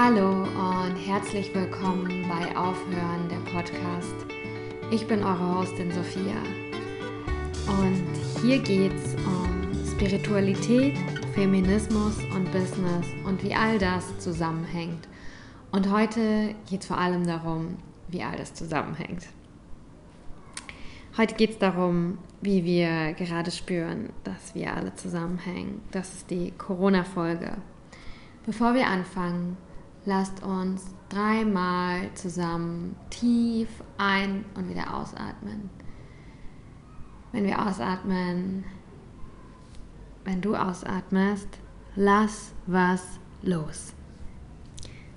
Hallo und herzlich willkommen bei Aufhören der Podcast. Ich bin eure Hostin Sophia und hier geht es um Spiritualität, Feminismus und Business und wie all das zusammenhängt. Und heute geht es vor allem darum, wie all das zusammenhängt. Heute geht es darum, wie wir gerade spüren, dass wir alle zusammenhängen. Das ist die Corona-Folge. Bevor wir anfangen, lasst uns dreimal zusammen tief ein- und wieder ausatmen. Wenn wir ausatmen, wenn du ausatmest, lass was los.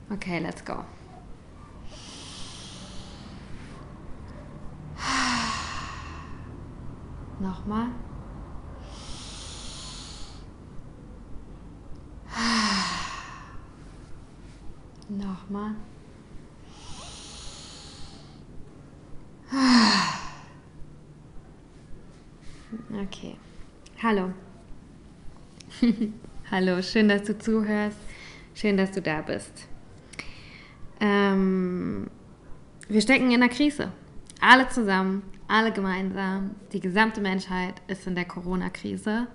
Okay, let's go. Nochmal. Nochmal. Okay. Hallo. Hallo, schön, dass du zuhörst. Schön, dass du da bist. Ähm, wir stecken in einer Krise. Alle zusammen, alle gemeinsam. Die gesamte Menschheit ist in der Corona-Krise.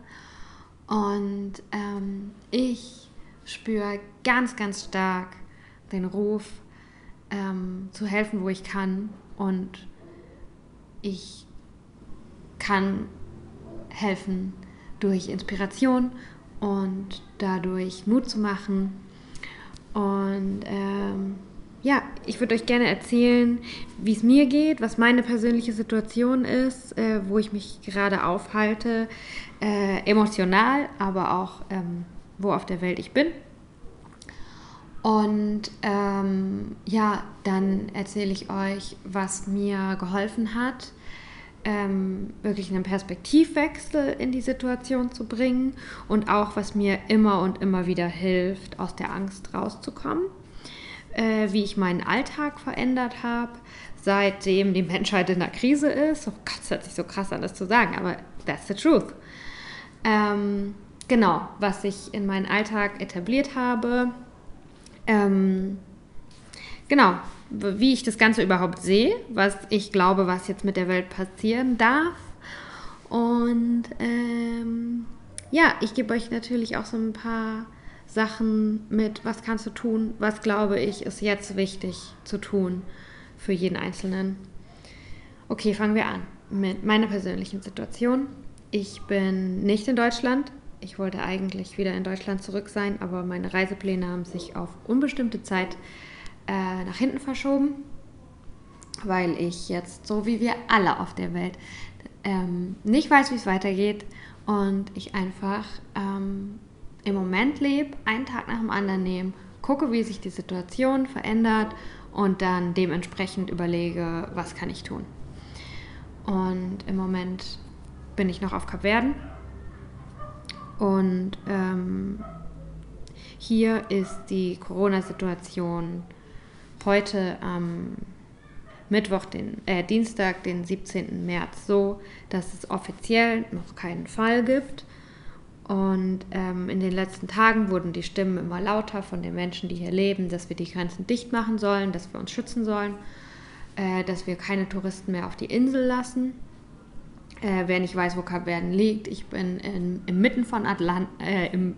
Und ähm, ich spüre ganz, ganz stark den Ruf, ähm, zu helfen, wo ich kann. Und ich kann helfen durch Inspiration und dadurch Mut zu machen. Und ähm, ja, ich würde euch gerne erzählen, wie es mir geht, was meine persönliche Situation ist, äh, wo ich mich gerade aufhalte, äh, emotional, aber auch ähm, wo auf der Welt ich bin. Und ähm, ja, dann erzähle ich euch, was mir geholfen hat, ähm, wirklich einen Perspektivwechsel in die Situation zu bringen und auch, was mir immer und immer wieder hilft, aus der Angst rauszukommen, äh, wie ich meinen Alltag verändert habe, seitdem die Menschheit in der Krise ist. Oh Gott, das hört sich so krass an, das zu sagen, aber that's the truth. Ähm, genau, was ich in meinen Alltag etabliert habe ähm, genau, wie ich das Ganze überhaupt sehe, was ich glaube, was jetzt mit der Welt passieren darf. Und ähm, ja, ich gebe euch natürlich auch so ein paar Sachen mit, was kannst du tun, was glaube ich ist jetzt wichtig zu tun für jeden Einzelnen. Okay, fangen wir an mit meiner persönlichen Situation. Ich bin nicht in Deutschland, ich wollte eigentlich wieder in Deutschland zurück sein, aber meine Reisepläne haben sich auf unbestimmte Zeit äh, nach hinten verschoben, weil ich jetzt, so wie wir alle auf der Welt, ähm, nicht weiß, wie es weitergeht und ich einfach ähm, im Moment lebe, einen Tag nach dem anderen nehme, gucke, wie sich die Situation verändert und dann dementsprechend überlege, was kann ich tun. Und im Moment bin ich noch auf Kapverden und ähm, hier ist die Corona-Situation heute am Mittwoch, den, äh, Dienstag, den 17. März so, dass es offiziell noch keinen Fall gibt. Und ähm, in den letzten Tagen wurden die Stimmen immer lauter von den Menschen, die hier leben, dass wir die Grenzen dicht machen sollen, dass wir uns schützen sollen, äh, dass wir keine Touristen mehr auf die Insel lassen. Äh, wer nicht weiß, wo Kapverden liegt, ich bin in, im, Mitten von Atlant äh, im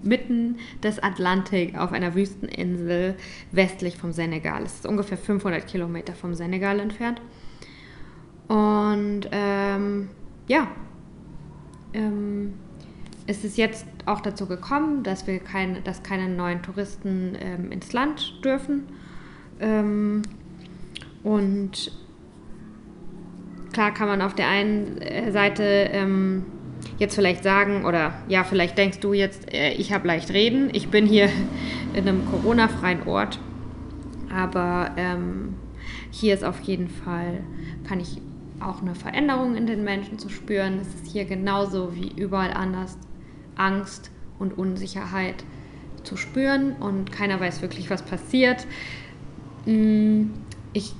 des Atlantik auf einer Wüsteninsel westlich vom Senegal. Es ist ungefähr 500 Kilometer vom Senegal entfernt. Und ähm, ja, ähm, es ist jetzt auch dazu gekommen, dass wir keine, dass keine neuen Touristen ähm, ins Land dürfen. Ähm, und klar kann man auf der einen äh, Seite ähm, jetzt vielleicht sagen, oder ja, vielleicht denkst du jetzt, äh, ich habe leicht reden, ich bin hier in einem Corona-freien Ort, aber ähm, hier ist auf jeden Fall, kann ich auch eine Veränderung in den Menschen zu spüren. Es ist hier genauso wie überall anders Angst und Unsicherheit zu spüren und keiner weiß wirklich, was passiert. Mm, ich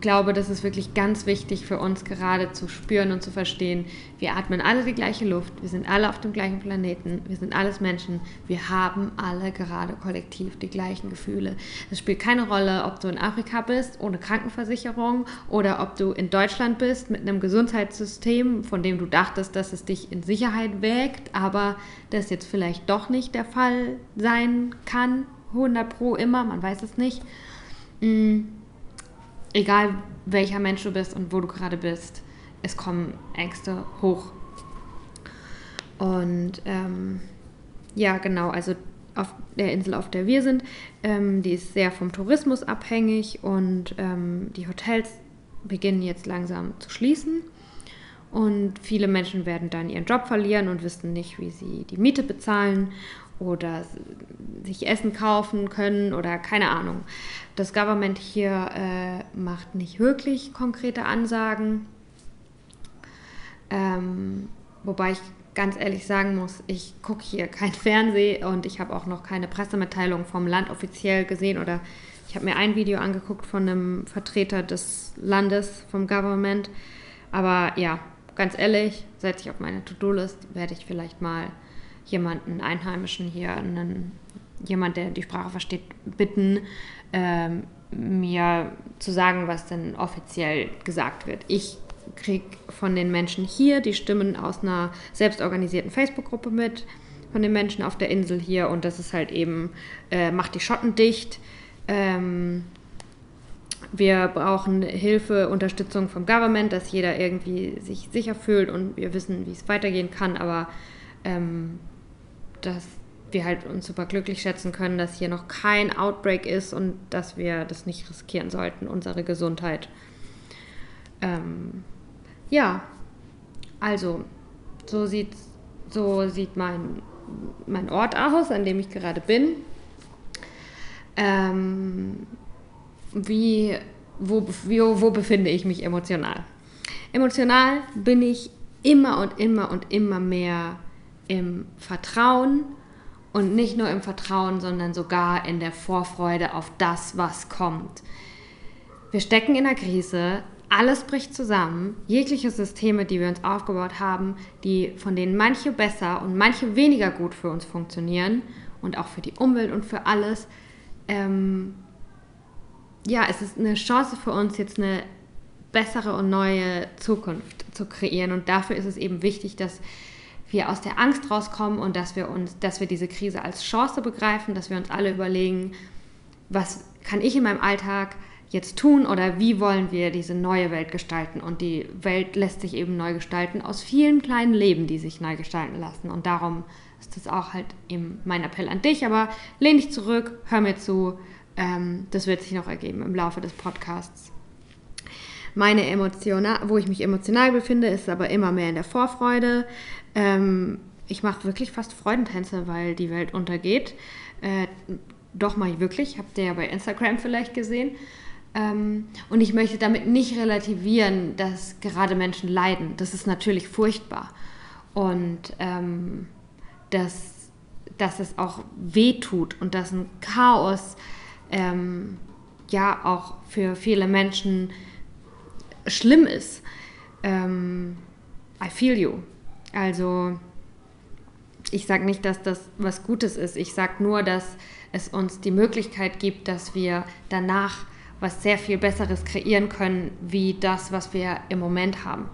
glaube, das ist wirklich ganz wichtig für uns gerade zu spüren und zu verstehen. Wir atmen alle die gleiche Luft, wir sind alle auf dem gleichen Planeten, wir sind alles Menschen, wir haben alle gerade kollektiv die gleichen Gefühle. Es spielt keine Rolle, ob du in Afrika bist ohne Krankenversicherung oder ob du in Deutschland bist mit einem Gesundheitssystem, von dem du dachtest, dass es dich in Sicherheit wägt, aber das jetzt vielleicht doch nicht der Fall sein kann. 100 pro immer, man weiß es nicht. Mhm egal welcher Mensch du bist und wo du gerade bist, es kommen Ängste hoch. Und ähm, ja, genau, also auf der Insel, auf der wir sind, ähm, die ist sehr vom Tourismus abhängig und ähm, die Hotels beginnen jetzt langsam zu schließen. Und viele Menschen werden dann ihren Job verlieren und wissen nicht, wie sie die Miete bezahlen oder sich Essen kaufen können oder keine Ahnung. Das Government hier äh, macht nicht wirklich konkrete Ansagen. Ähm, wobei ich ganz ehrlich sagen muss, ich gucke hier kein Fernsehen und ich habe auch noch keine Pressemitteilung vom Land offiziell gesehen oder ich habe mir ein Video angeguckt von einem Vertreter des Landes, vom Government. Aber ja, ganz ehrlich, setze ich auf meine To-Do-List, werde ich vielleicht mal jemanden Einheimischen hier, einen, jemand, der die Sprache versteht, bitten, ähm, mir zu sagen, was denn offiziell gesagt wird. Ich kriege von den Menschen hier die Stimmen aus einer selbstorganisierten Facebook-Gruppe mit, von den Menschen auf der Insel hier und das ist halt eben, äh, macht die Schotten dicht. Ähm, wir brauchen Hilfe, Unterstützung vom Government, dass jeder irgendwie sich sicher fühlt und wir wissen, wie es weitergehen kann, aber ähm, dass wir halt uns super glücklich schätzen können, dass hier noch kein Outbreak ist und dass wir das nicht riskieren sollten, unsere Gesundheit. Ähm, ja, also so sieht, so sieht mein, mein Ort aus, an dem ich gerade bin. Ähm, wie, wo, wie, wo befinde ich mich emotional? Emotional bin ich immer und immer und immer mehr im Vertrauen und nicht nur im Vertrauen, sondern sogar in der Vorfreude auf das, was kommt. Wir stecken in einer Krise, alles bricht zusammen, jegliche Systeme, die wir uns aufgebaut haben, die von denen manche besser und manche weniger gut für uns funktionieren und auch für die Umwelt und für alles. Ähm, ja, es ist eine Chance für uns, jetzt eine bessere und neue Zukunft zu kreieren. Und dafür ist es eben wichtig, dass wir aus der Angst rauskommen und dass wir uns, dass wir diese Krise als Chance begreifen, dass wir uns alle überlegen, was kann ich in meinem Alltag jetzt tun oder wie wollen wir diese neue Welt gestalten? Und die Welt lässt sich eben neu gestalten aus vielen kleinen Leben, die sich neu gestalten lassen. Und darum ist das auch halt eben mein Appell an dich. Aber lehn dich zurück, hör mir zu. Ähm, das wird sich noch ergeben im Laufe des Podcasts. Meine Emotionen, wo ich mich emotional befinde, ist aber immer mehr in der Vorfreude. Ähm, ich mache wirklich fast Freudentänze, weil die Welt untergeht. Äh, doch mal wirklich, habt ihr ja bei Instagram vielleicht gesehen. Ähm, und ich möchte damit nicht relativieren, dass gerade Menschen leiden. Das ist natürlich furchtbar. Und ähm, dass, dass es auch weh tut und dass ein Chaos ähm, ja auch für viele Menschen schlimm ist. Ähm, I feel you. Also ich sage nicht, dass das was Gutes ist. Ich sage nur, dass es uns die Möglichkeit gibt, dass wir danach was sehr viel Besseres kreieren können, wie das, was wir im Moment haben.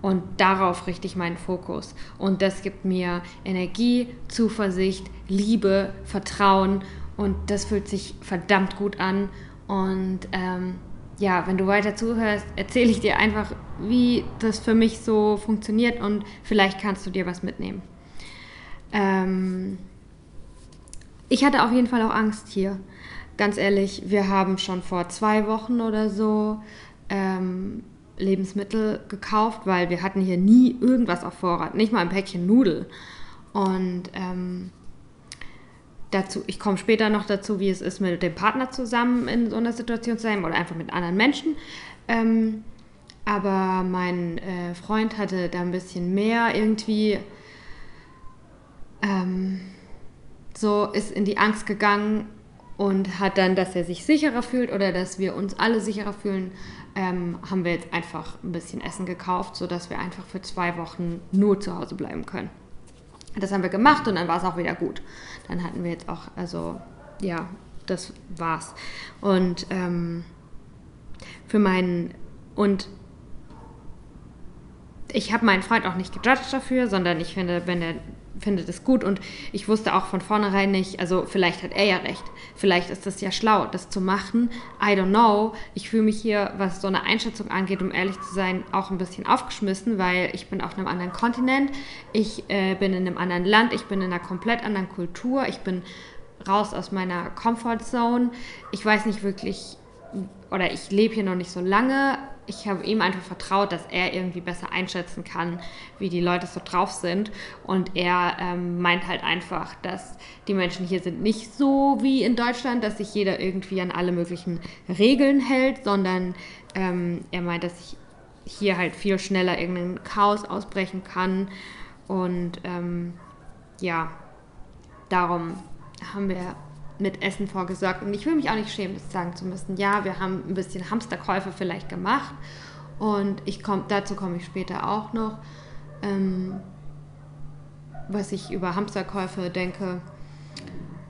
Und darauf richte ich meinen Fokus. Und das gibt mir Energie, Zuversicht, Liebe, Vertrauen. Und das fühlt sich verdammt gut an. Und ähm, ja, wenn du weiter zuhörst, erzähle ich dir einfach, wie das für mich so funktioniert und vielleicht kannst du dir was mitnehmen. Ähm ich hatte auf jeden Fall auch Angst hier. Ganz ehrlich, wir haben schon vor zwei Wochen oder so ähm, Lebensmittel gekauft, weil wir hatten hier nie irgendwas auf Vorrat, nicht mal ein Päckchen Nudel. Und ähm, dazu, ich komme später noch dazu, wie es ist, mit dem Partner zusammen in so einer Situation zu sein oder einfach mit anderen Menschen. Ähm, aber mein äh, Freund hatte da ein bisschen mehr irgendwie ähm, so ist in die Angst gegangen und hat dann, dass er sich sicherer fühlt oder dass wir uns alle sicherer fühlen, ähm, haben wir jetzt einfach ein bisschen Essen gekauft, sodass wir einfach für zwei Wochen nur zu Hause bleiben können. Das haben wir gemacht und dann war es auch wieder gut. Dann hatten wir jetzt auch, also ja, das war's. Und ähm, für meinen, und ich habe meinen Freund auch nicht gejudged dafür, sondern ich finde, wenn er findet es gut und ich wusste auch von vornherein nicht, also vielleicht hat er ja recht, vielleicht ist das ja schlau, das zu machen. I don't know. Ich fühle mich hier, was so eine Einschätzung angeht, um ehrlich zu sein, auch ein bisschen aufgeschmissen, weil ich bin auf einem anderen Kontinent, ich äh, bin in einem anderen Land, ich bin in einer komplett anderen Kultur, ich bin raus aus meiner Comfort Zone. Ich weiß nicht wirklich, oder ich lebe hier noch nicht so lange ich habe ihm einfach vertraut, dass er irgendwie besser einschätzen kann, wie die Leute so drauf sind. Und er ähm, meint halt einfach, dass die Menschen hier sind nicht so wie in Deutschland, dass sich jeder irgendwie an alle möglichen Regeln hält, sondern ähm, er meint, dass ich hier halt viel schneller irgendein Chaos ausbrechen kann. Und ähm, ja, darum haben wir mit Essen vorgesorgt. Und ich will mich auch nicht schämen, das sagen zu müssen. Ja, wir haben ein bisschen Hamsterkäufe vielleicht gemacht. Und ich komm, dazu komme ich später auch noch, ähm, was ich über Hamsterkäufe denke.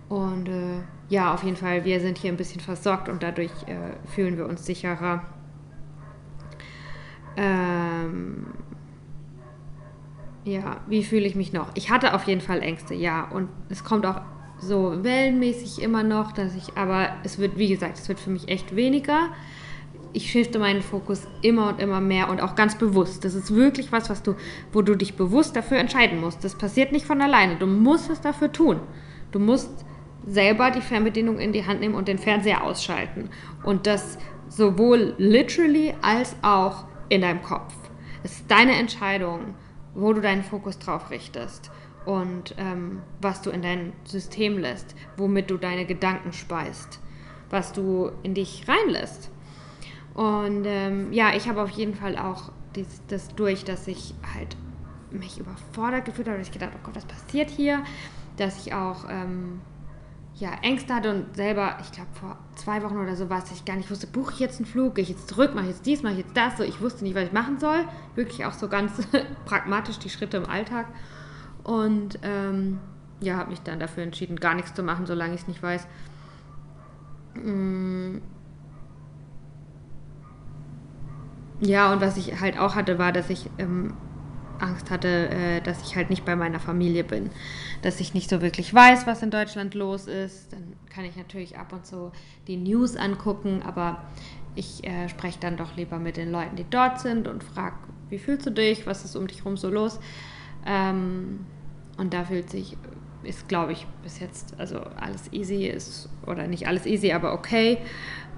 Und äh, ja, auf jeden Fall, wir sind hier ein bisschen versorgt und dadurch äh, fühlen wir uns sicherer. Ähm, ja, wie fühle ich mich noch? Ich hatte auf jeden Fall Ängste, ja. Und es kommt auch so wellenmäßig immer noch, dass ich, aber es wird, wie gesagt, es wird für mich echt weniger. Ich shifte meinen Fokus immer und immer mehr und auch ganz bewusst. Das ist wirklich was, was du, wo du dich bewusst dafür entscheiden musst. Das passiert nicht von alleine. Du musst es dafür tun. Du musst selber die Fernbedienung in die Hand nehmen und den Fernseher ausschalten. Und das sowohl literally als auch in deinem Kopf. Es ist deine Entscheidung, wo du deinen Fokus drauf richtest und ähm, was du in dein System lässt, womit du deine Gedanken speist, was du in dich reinlässt. Und ähm, ja, ich habe auf jeden Fall auch dies, das durch, dass ich halt mich überfordert gefühlt habe, dass ich gedacht, oh Gott, was passiert hier? Dass ich auch ähm, ja, Ängste hatte und selber, ich glaube vor zwei Wochen oder so war es, ich gar nicht wusste, buche ich jetzt einen Flug, gehe ich jetzt zurück, mache ich jetzt dies, mache ich jetzt das, so ich wusste nicht, was ich machen soll. Wirklich auch so ganz pragmatisch die Schritte im Alltag. Und ähm, ja, habe mich dann dafür entschieden, gar nichts zu machen, solange ich es nicht weiß. Mm. Ja, und was ich halt auch hatte, war, dass ich ähm, Angst hatte, äh, dass ich halt nicht bei meiner Familie bin. Dass ich nicht so wirklich weiß, was in Deutschland los ist. Dann kann ich natürlich ab und zu die News angucken, aber ich äh, spreche dann doch lieber mit den Leuten, die dort sind und frage, wie fühlst du dich, was ist um dich herum so los. Ähm, und da fühlt sich, ist glaube ich bis jetzt, also alles easy ist, oder nicht alles easy, aber okay.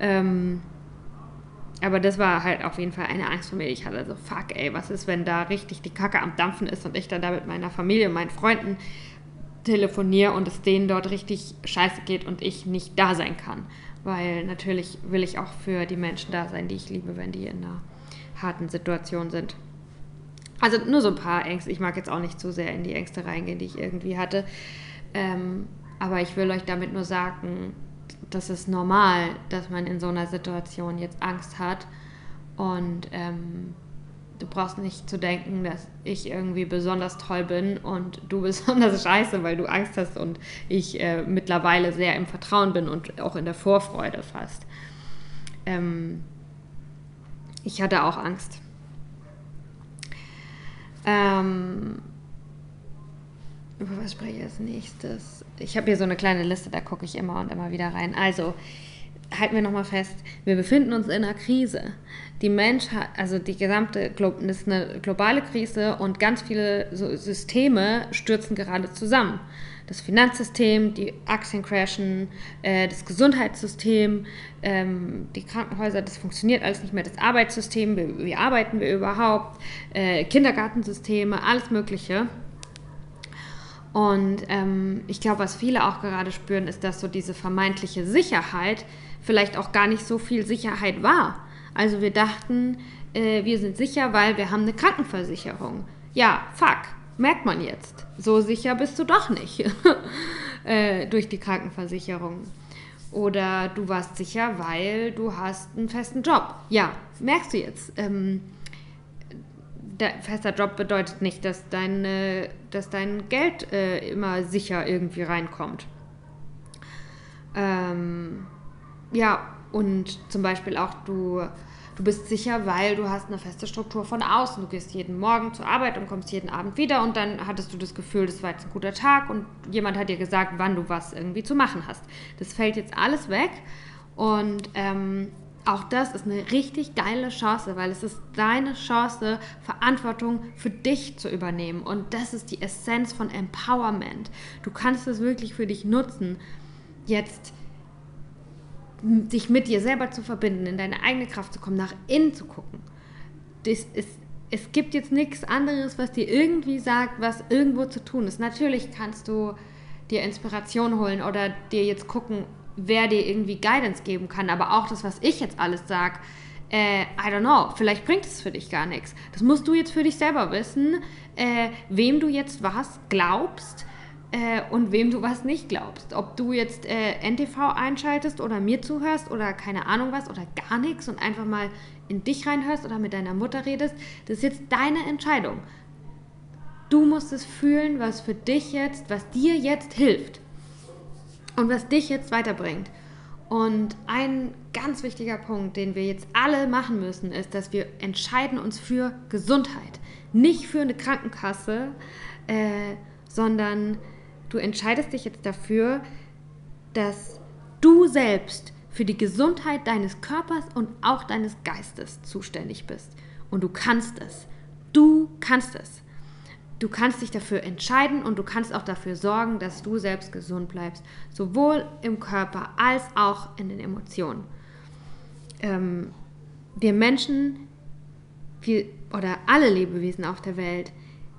Ähm, aber das war halt auf jeden Fall eine Angst von mir. Ich hatte so, fuck, ey, was ist, wenn da richtig die Kacke am Dampfen ist und ich dann da mit meiner Familie und meinen Freunden telefoniere und es denen dort richtig scheiße geht und ich nicht da sein kann. Weil natürlich will ich auch für die Menschen da sein, die ich liebe, wenn die in einer harten Situation sind. Also nur so ein paar Ängste. Ich mag jetzt auch nicht zu sehr in die Ängste reingehen, die ich irgendwie hatte. Ähm, aber ich will euch damit nur sagen, das ist normal, dass man in so einer Situation jetzt Angst hat. Und ähm, du brauchst nicht zu denken, dass ich irgendwie besonders toll bin und du besonders scheiße, weil du Angst hast und ich äh, mittlerweile sehr im Vertrauen bin und auch in der Vorfreude fast. Ähm, ich hatte auch Angst. Ähm, über was spreche ich als nächstes? Ich habe hier so eine kleine Liste, da gucke ich immer und immer wieder rein. Also, halten wir nochmal fest, wir befinden uns in einer Krise. Die Menschheit, also die gesamte, das ist eine globale Krise und ganz viele Systeme stürzen gerade zusammen das Finanzsystem, die Aktien crashen, äh, das Gesundheitssystem, ähm, die Krankenhäuser, das funktioniert alles nicht mehr, das Arbeitssystem, wie, wie arbeiten wir überhaupt, äh, Kindergartensysteme, alles Mögliche. Und ähm, ich glaube, was viele auch gerade spüren, ist, dass so diese vermeintliche Sicherheit vielleicht auch gar nicht so viel Sicherheit war. Also wir dachten, äh, wir sind sicher, weil wir haben eine Krankenversicherung. Ja, fuck merkt man jetzt. So sicher bist du doch nicht äh, durch die Krankenversicherung. Oder du warst sicher, weil du hast einen festen Job. Ja, merkst du jetzt. Ähm, fester Job bedeutet nicht, dass dein, äh, dass dein Geld äh, immer sicher irgendwie reinkommt. Ähm, ja, und zum Beispiel auch du Du bist sicher, weil du hast eine feste Struktur von außen. Du gehst jeden Morgen zur Arbeit und kommst jeden Abend wieder und dann hattest du das Gefühl, das war jetzt ein guter Tag und jemand hat dir gesagt, wann du was irgendwie zu machen hast. Das fällt jetzt alles weg und ähm, auch das ist eine richtig geile Chance, weil es ist deine Chance, Verantwortung für dich zu übernehmen. Und das ist die Essenz von Empowerment. Du kannst es wirklich für dich nutzen. Jetzt dich mit dir selber zu verbinden, in deine eigene Kraft zu kommen, nach innen zu gucken. Das ist, es gibt jetzt nichts anderes, was dir irgendwie sagt, was irgendwo zu tun ist. Natürlich kannst du dir Inspiration holen oder dir jetzt gucken, wer dir irgendwie Guidance geben kann. Aber auch das, was ich jetzt alles sage, äh, I don't know, vielleicht bringt es für dich gar nichts. Das musst du jetzt für dich selber wissen, äh, wem du jetzt was glaubst äh, und wem du was nicht glaubst. Ob du jetzt äh, NTV einschaltest oder mir zuhörst oder keine Ahnung was oder gar nichts und einfach mal in dich reinhörst oder mit deiner Mutter redest, das ist jetzt deine Entscheidung. Du musst es fühlen, was für dich jetzt, was dir jetzt hilft und was dich jetzt weiterbringt. Und ein ganz wichtiger Punkt, den wir jetzt alle machen müssen, ist, dass wir entscheiden uns für Gesundheit. Nicht für eine Krankenkasse, äh, sondern Du entscheidest dich jetzt dafür, dass du selbst für die Gesundheit deines Körpers und auch deines Geistes zuständig bist. Und du kannst es. Du kannst es. Du kannst dich dafür entscheiden und du kannst auch dafür sorgen, dass du selbst gesund bleibst, sowohl im Körper als auch in den Emotionen. Ähm, wir Menschen wir, oder alle Lebewesen auf der Welt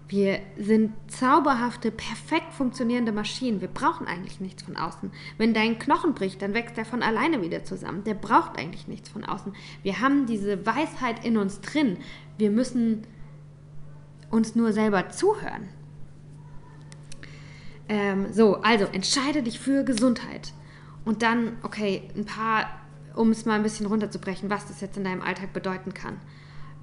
wir sind zauberhafte, perfekt funktionierende Maschinen. Wir brauchen eigentlich nichts von außen. Wenn dein Knochen bricht, dann wächst er von alleine wieder zusammen. Der braucht eigentlich nichts von außen. Wir haben diese Weisheit in uns drin. Wir müssen uns nur selber zuhören. Ähm, so, also entscheide dich für Gesundheit. Und dann, okay, ein paar, um es mal ein bisschen runterzubrechen, was das jetzt in deinem Alltag bedeuten kann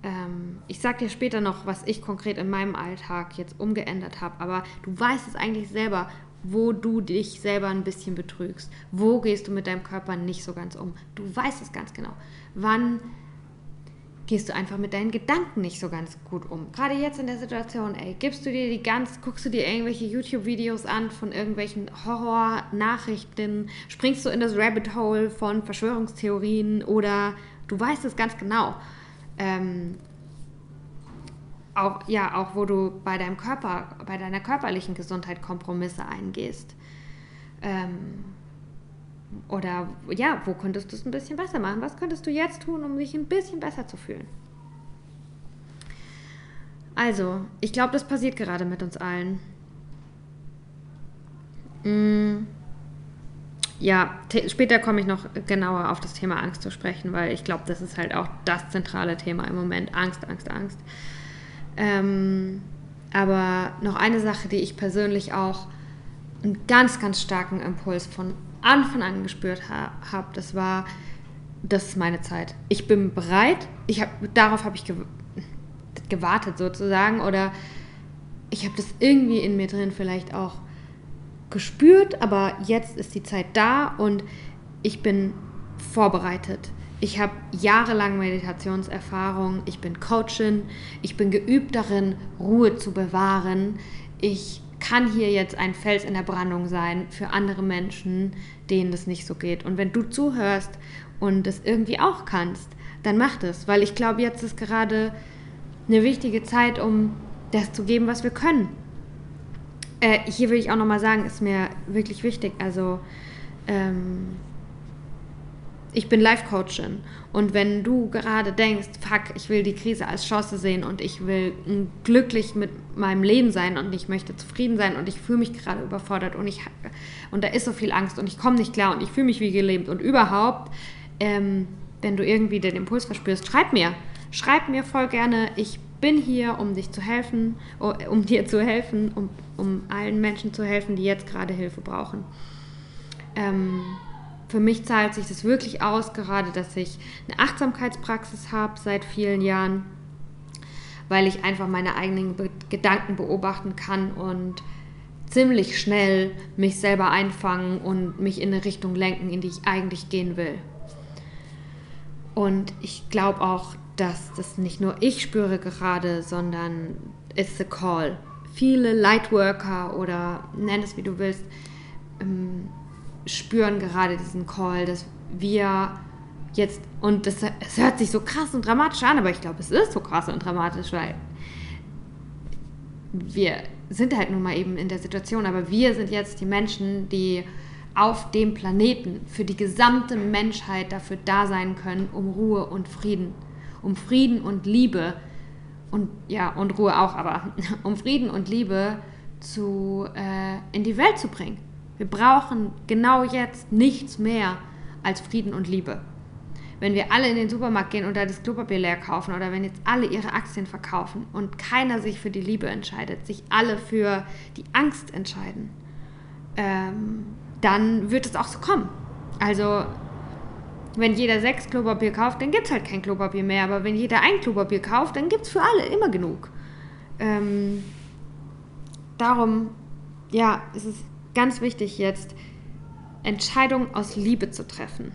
ähm, ich sag dir später noch, was ich konkret in meinem Alltag jetzt umgeändert habe, aber du weißt es eigentlich selber, wo du dich selber ein bisschen betrügst. Wo gehst du mit deinem Körper nicht so ganz um? Du weißt es ganz genau. Wann gehst du einfach mit deinen Gedanken nicht so ganz gut um? Gerade jetzt in der Situation, ey, gibst du dir die ganz, guckst du dir irgendwelche YouTube-Videos an von irgendwelchen Horror-Nachrichten, springst du in das Rabbit Hole von Verschwörungstheorien oder du weißt es ganz genau ähm, auch, ja, auch wo du bei deinem Körper, bei deiner körperlichen Gesundheit Kompromisse eingehst. Ähm, oder ja, wo könntest du es ein bisschen besser machen? Was könntest du jetzt tun, um dich ein bisschen besser zu fühlen? Also, ich glaube, das passiert gerade mit uns allen. Mm ja, später komme ich noch genauer auf das Thema Angst zu sprechen, weil ich glaube, das ist halt auch das zentrale Thema im Moment. Angst, Angst, Angst. Ähm, aber noch eine Sache, die ich persönlich auch einen ganz, ganz starken Impuls von Anfang an gespürt ha habe, das war, das ist meine Zeit. Ich bin bereit, ich hab, darauf habe ich gew gewartet sozusagen oder ich habe das irgendwie in mir drin vielleicht auch gespürt, aber jetzt ist die Zeit da und ich bin vorbereitet. Ich habe jahrelang Meditationserfahrung, ich bin Coachin, ich bin geübt darin, Ruhe zu bewahren. Ich kann hier jetzt ein Fels in der Brandung sein für andere Menschen, denen das nicht so geht. Und wenn du zuhörst und es irgendwie auch kannst, dann mach das, weil ich glaube, jetzt ist gerade eine wichtige Zeit, um das zu geben, was wir können. Äh, hier will ich auch nochmal sagen, ist mir wirklich wichtig. Also, ähm, ich bin Life-Coachin. Und wenn du gerade denkst, fuck, ich will die Krise als Chance sehen und ich will glücklich mit meinem Leben sein und ich möchte zufrieden sein und ich fühle mich gerade überfordert und, ich, und da ist so viel Angst und ich komme nicht klar und ich fühle mich wie gelähmt und überhaupt, ähm, wenn du irgendwie den Impuls verspürst, schreib mir. Schreib mir voll gerne. Ich bin hier, um dich zu helfen, um dir zu helfen, um, um allen Menschen zu helfen, die jetzt gerade Hilfe brauchen. Ähm, für mich zahlt sich das wirklich aus, gerade dass ich eine Achtsamkeitspraxis habe seit vielen Jahren, weil ich einfach meine eigenen Be Gedanken beobachten kann und ziemlich schnell mich selber einfangen und mich in eine Richtung lenken, in die ich eigentlich gehen will. Und ich glaube auch, dass das nicht nur ich spüre gerade, sondern it's a call. Viele Lightworker oder nenn es wie du willst, ähm, spüren gerade diesen Call, dass wir jetzt, und das, es hört sich so krass und dramatisch an, aber ich glaube, es ist so krass und dramatisch, weil wir sind halt nun mal eben in der Situation, aber wir sind jetzt die Menschen, die auf dem Planeten für die gesamte Menschheit dafür da sein können, um Ruhe und Frieden, um Frieden und Liebe und ja und Ruhe auch, aber um Frieden und Liebe zu äh, in die Welt zu bringen. Wir brauchen genau jetzt nichts mehr als Frieden und Liebe. Wenn wir alle in den Supermarkt gehen und da das Klopapier leer kaufen oder wenn jetzt alle ihre Aktien verkaufen und keiner sich für die Liebe entscheidet, sich alle für die Angst entscheiden, ähm, dann wird es auch so kommen. Also, wenn jeder sechs Klopapier kauft, dann gibt es halt kein Klopapier mehr. Aber wenn jeder ein Klopapier kauft, dann gibt es für alle immer genug. Ähm, darum, ja, es ist ganz wichtig jetzt, Entscheidungen aus Liebe zu treffen.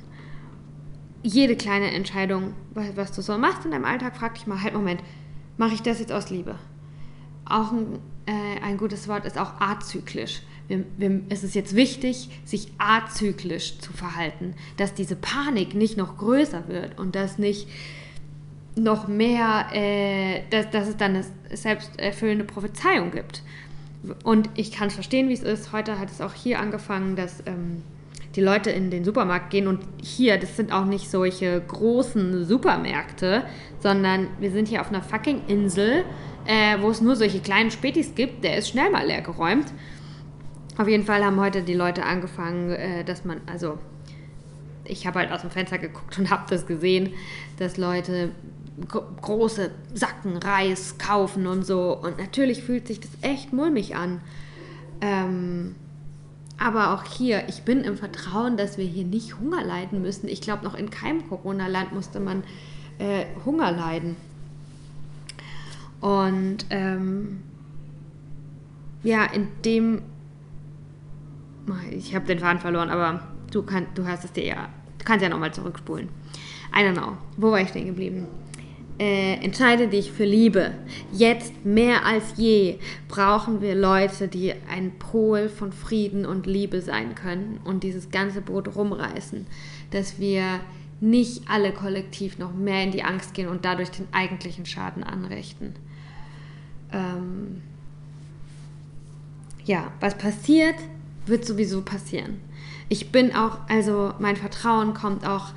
Jede kleine Entscheidung, was du so machst in deinem Alltag, frag dich mal, halt Moment, mache ich das jetzt aus Liebe? Auch ein, äh, ein gutes Wort ist auch azyklisch. Wir, wir, es ist jetzt wichtig, sich azyklisch zu verhalten, dass diese Panik nicht noch größer wird und dass nicht noch mehr, äh, dass, dass es dann eine selbsterfüllende Prophezeiung gibt. Und ich kann verstehen, wie es ist. Heute hat es auch hier angefangen, dass ähm, die Leute in den Supermarkt gehen und hier, das sind auch nicht solche großen Supermärkte, sondern wir sind hier auf einer fucking Insel, äh, wo es nur solche kleinen Spätis gibt. Der ist schnell mal leer geräumt. Auf jeden Fall haben heute die Leute angefangen, äh, dass man, also ich habe halt aus dem Fenster geguckt und habe das gesehen, dass Leute große Sacken Reis kaufen und so. Und natürlich fühlt sich das echt mulmig an. Ähm, aber auch hier, ich bin im Vertrauen, dass wir hier nicht Hunger leiden müssen. Ich glaube, noch in keinem Corona-Land musste man äh, Hunger leiden. Und ähm, ja, in dem ich habe den Faden verloren, aber du, kann, du hast es dir ja, du kannst ja nochmal zurückspulen. I don't know. Wo war ich stehen geblieben? Äh, entscheide dich für Liebe. Jetzt mehr als je brauchen wir Leute, die ein Pol von Frieden und Liebe sein können und dieses ganze Boot rumreißen, dass wir nicht alle kollektiv noch mehr in die Angst gehen und dadurch den eigentlichen Schaden anrichten. Ähm ja, was passiert, wird sowieso passieren. Ich bin auch, also mein Vertrauen kommt auch,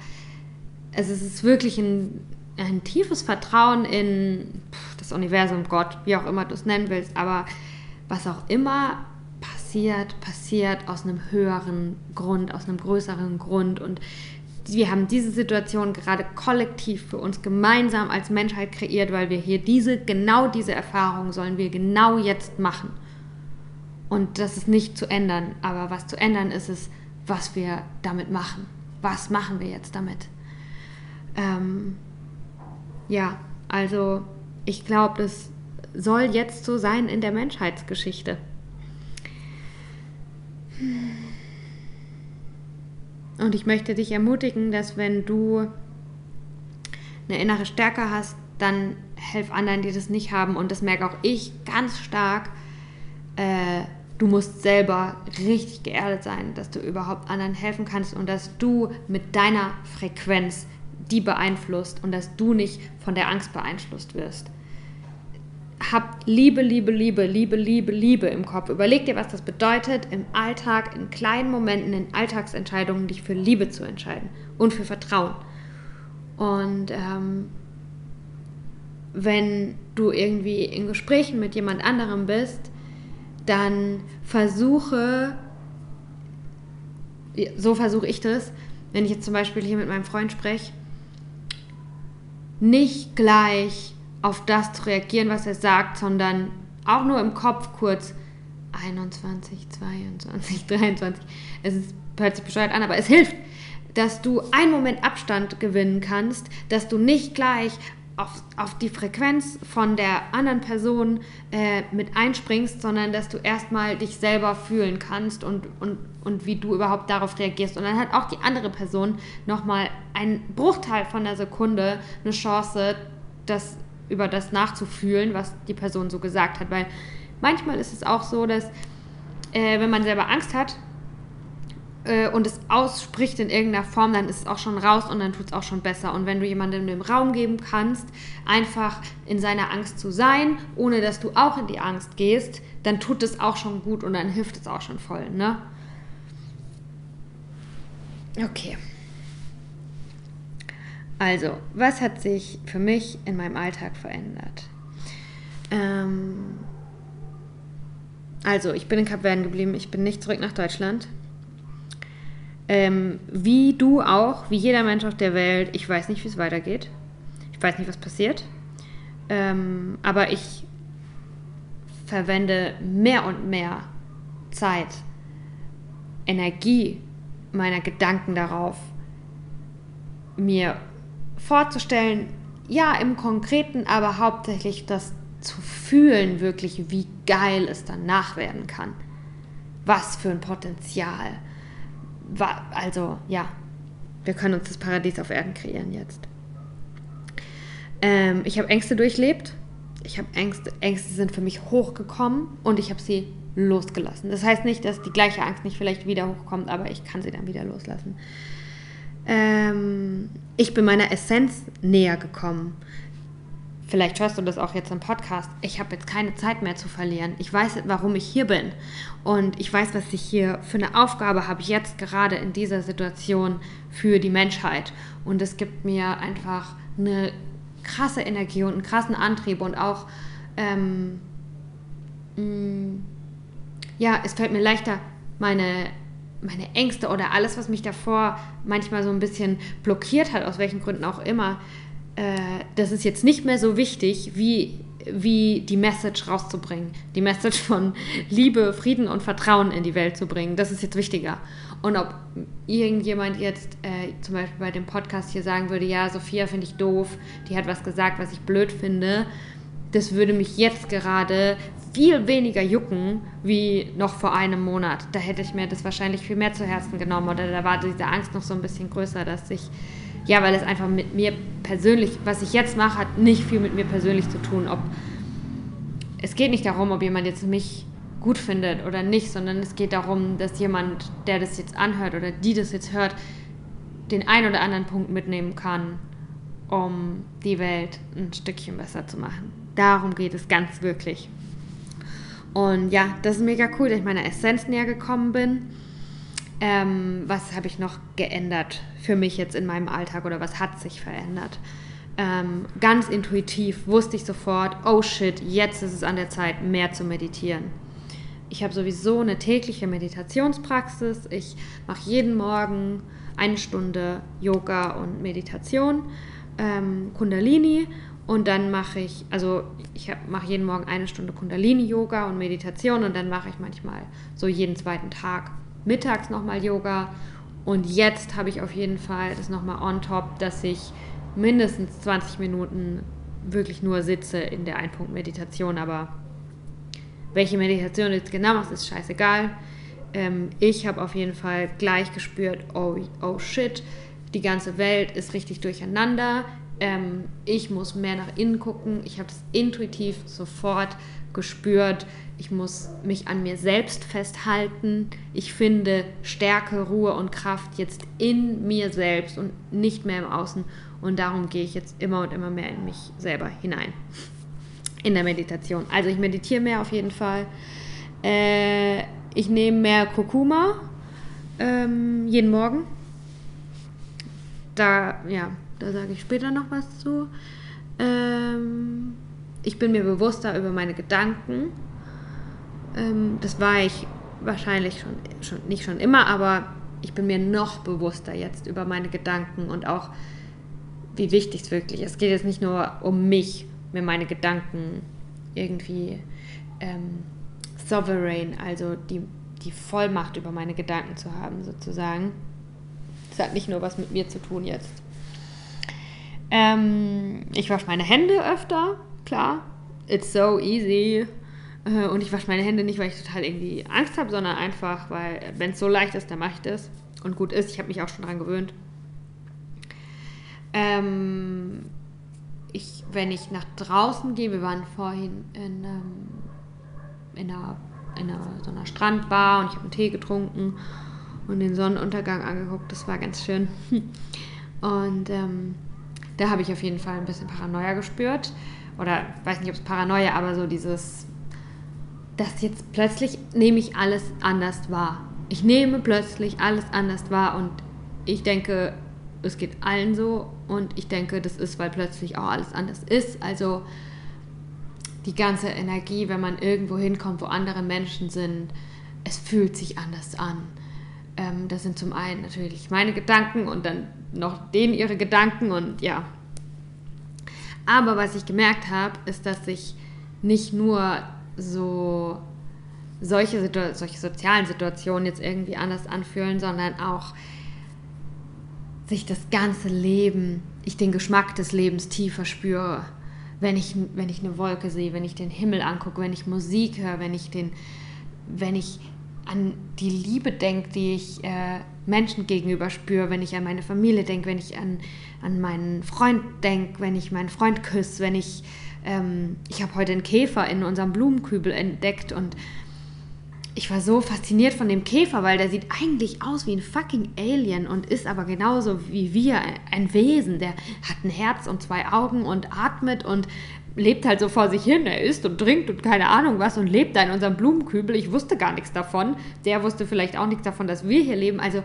also es ist wirklich ein, ein tiefes Vertrauen in das Universum, Gott, wie auch immer du es nennen willst, aber was auch immer passiert, passiert aus einem höheren Grund, aus einem größeren Grund und wir haben diese Situation gerade kollektiv für uns gemeinsam als Menschheit kreiert, weil wir hier diese, genau diese Erfahrung sollen wir genau jetzt machen. Und das ist nicht zu ändern. Aber was zu ändern ist es, was wir damit machen. Was machen wir jetzt damit? Ähm, ja, also ich glaube, das soll jetzt so sein in der Menschheitsgeschichte. Und ich möchte dich ermutigen, dass wenn du eine innere Stärke hast, dann helf anderen, die das nicht haben. Und das merke auch ich ganz stark. Äh, Du musst selber richtig geerdet sein, dass du überhaupt anderen helfen kannst und dass du mit deiner Frequenz die beeinflusst und dass du nicht von der Angst beeinflusst wirst. Hab Liebe, Liebe, Liebe, Liebe, Liebe, Liebe im Kopf. Überleg dir, was das bedeutet, im Alltag, in kleinen Momenten, in Alltagsentscheidungen dich für Liebe zu entscheiden und für Vertrauen. Und ähm, wenn du irgendwie in Gesprächen mit jemand anderem bist, dann versuche, so versuche ich das, wenn ich jetzt zum Beispiel hier mit meinem Freund spreche, nicht gleich auf das zu reagieren, was er sagt, sondern auch nur im Kopf kurz 21, 22, 23. Es ist, hört sich bescheuert an, aber es hilft. dass du einen Moment Abstand gewinnen kannst, dass du nicht gleich auf, auf die Frequenz von der anderen Person äh, mit einspringst, sondern dass du erstmal dich selber fühlen kannst und, und, und wie du überhaupt darauf reagierst. Und dann hat auch die andere Person nochmal einen Bruchteil von der Sekunde eine Chance, das, über das nachzufühlen, was die Person so gesagt hat. Weil manchmal ist es auch so, dass äh, wenn man selber Angst hat, äh, und es ausspricht in irgendeiner Form, dann ist es auch schon raus und dann tut es auch schon besser. Und wenn du jemandem den Raum geben kannst, einfach in seiner Angst zu sein, ohne dass du auch in die Angst gehst, dann tut es auch schon gut und dann hilft es auch schon voll, ne? Okay. Also, was hat sich für mich in meinem Alltag verändert? Ähm, also, ich bin in Kapverden geblieben, ich bin nicht zurück nach Deutschland. Ähm, wie du auch, wie jeder Mensch auf der Welt, ich weiß nicht, wie es weitergeht. Ich weiß nicht, was passiert. Ähm, aber ich verwende mehr und mehr Zeit, Energie meiner Gedanken darauf, mir vorzustellen, ja, im Konkreten, aber hauptsächlich das zu fühlen, wirklich, wie geil es danach werden kann. Was für ein Potenzial also ja, wir können uns das Paradies auf Erden kreieren jetzt. Ähm, ich habe Ängste durchlebt. Ich habe Ängste, Ängste sind für mich hochgekommen und ich habe sie losgelassen. Das heißt nicht, dass die gleiche Angst nicht vielleicht wieder hochkommt, aber ich kann sie dann wieder loslassen. Ähm, ich bin meiner Essenz näher gekommen. Vielleicht hörst du das auch jetzt im Podcast. Ich habe jetzt keine Zeit mehr zu verlieren. Ich weiß, warum ich hier bin. Und ich weiß, was ich hier für eine Aufgabe habe, jetzt gerade in dieser Situation für die Menschheit. Und es gibt mir einfach eine krasse Energie und einen krassen Antrieb und auch, ähm, mh, mm, ja, es fällt mir leichter, meine, meine Ängste oder alles, was mich davor manchmal so ein bisschen blockiert hat, aus welchen Gründen auch immer, äh, das ist jetzt nicht mehr so wichtig, wie, wie die Message rauszubringen. Die Message von Liebe, Frieden und Vertrauen in die Welt zu bringen. Das ist jetzt wichtiger. Und ob irgendjemand jetzt äh, zum Beispiel bei dem Podcast hier sagen würde, ja, Sophia finde ich doof, die hat was gesagt, was ich blöd finde, das würde mich jetzt gerade viel weniger jucken wie noch vor einem Monat. Da hätte ich mir das wahrscheinlich viel mehr zu Herzen genommen oder da war diese Angst noch so ein bisschen größer, dass ich ja, weil es einfach mit mir persönlich, was ich jetzt mache, hat nicht viel mit mir persönlich zu tun. Ob, es geht nicht darum, ob jemand jetzt mich gut findet oder nicht, sondern es geht darum, dass jemand, der das jetzt anhört oder die das jetzt hört, den einen oder anderen Punkt mitnehmen kann, um die Welt ein Stückchen besser zu machen. Darum geht es ganz wirklich. Und ja, das ist mega cool, dass ich meiner Essenz näher gekommen bin ähm, was habe ich noch geändert für mich jetzt in meinem Alltag oder was hat sich verändert? Ähm, ganz intuitiv wusste ich sofort, oh shit, jetzt ist es an der Zeit, mehr zu meditieren. Ich habe sowieso eine tägliche Meditationspraxis. Ich mache jeden Morgen eine Stunde Yoga und Meditation, ähm, Kundalini und dann mache ich, also ich mache jeden Morgen eine Stunde Kundalini-Yoga und Meditation und dann mache ich manchmal so jeden zweiten Tag mittags nochmal Yoga und jetzt habe ich auf jeden Fall das nochmal on top, dass ich mindestens 20 Minuten wirklich nur sitze in der Einpunkt-Meditation, aber welche Meditation jetzt genau machst, ist scheißegal. Ähm, ich habe auf jeden Fall gleich gespürt, oh, oh shit, die ganze Welt ist richtig durcheinander. Ähm, ich muss mehr nach innen gucken. Ich habe das intuitiv sofort gespürt ich muss mich an mir selbst festhalten. Ich finde Stärke, Ruhe und Kraft jetzt in mir selbst und nicht mehr im Außen. Und darum gehe ich jetzt immer und immer mehr in mich selber hinein. In der Meditation. Also ich meditiere mehr auf jeden Fall. Äh, ich nehme mehr Kurkuma ähm, jeden Morgen. Da, ja, da sage ich später noch was zu. Ähm, ich bin mir bewusster über meine Gedanken ähm, das war ich wahrscheinlich schon, schon, nicht schon immer, aber ich bin mir noch bewusster jetzt über meine Gedanken und auch, wie wichtig es wirklich ist. Es geht jetzt nicht nur um mich, mir meine Gedanken irgendwie ähm, sovereign, also die, die Vollmacht über meine Gedanken zu haben, sozusagen. Es hat nicht nur was mit mir zu tun jetzt. Ähm, ich wasche meine Hände öfter, klar. It's so easy. Äh, und ich wasche meine Hände nicht, weil ich total irgendwie Angst habe, sondern einfach, weil, wenn es so leicht ist, dann mache ich das. Und gut ist, ich habe mich auch schon daran gewöhnt. Ähm, ich, wenn ich nach draußen gehe, wir waren vorhin in, ähm, in, einer, in einer, so einer Strandbar und ich habe einen Tee getrunken und den Sonnenuntergang angeguckt. Das war ganz schön. Und ähm, da habe ich auf jeden Fall ein bisschen Paranoia gespürt. Oder weiß nicht, ob es Paranoia, aber so dieses, dass jetzt plötzlich nehme ich alles anders wahr. Ich nehme plötzlich alles anders wahr und ich denke, es geht allen so und ich denke, das ist, weil plötzlich auch alles anders ist. Also die ganze Energie, wenn man irgendwo hinkommt, wo andere Menschen sind, es fühlt sich anders an. Ähm, das sind zum einen natürlich meine Gedanken und dann noch denen ihre Gedanken und ja. Aber was ich gemerkt habe, ist, dass sich nicht nur so solche, solche sozialen Situationen jetzt irgendwie anders anfühlen, sondern auch sich das ganze Leben, ich den Geschmack des Lebens tiefer spüre. Wenn ich, wenn ich eine Wolke sehe, wenn ich den Himmel angucke, wenn ich Musik höre, wenn ich, den, wenn ich an die Liebe denke, die ich äh, Menschen gegenüber spüre, wenn ich an meine Familie denke, wenn ich an, an meinen Freund denke, wenn ich meinen Freund küsse, wenn ich, ähm, ich habe heute einen Käfer in unserem Blumenkübel entdeckt und ich war so fasziniert von dem Käfer, weil der sieht eigentlich aus wie ein fucking Alien und ist aber genauso wie wir ein Wesen. Der hat ein Herz und zwei Augen und atmet und lebt halt so vor sich hin. Er isst und trinkt und keine Ahnung was und lebt da in unserem Blumenkübel. Ich wusste gar nichts davon. Der wusste vielleicht auch nichts davon, dass wir hier leben. Also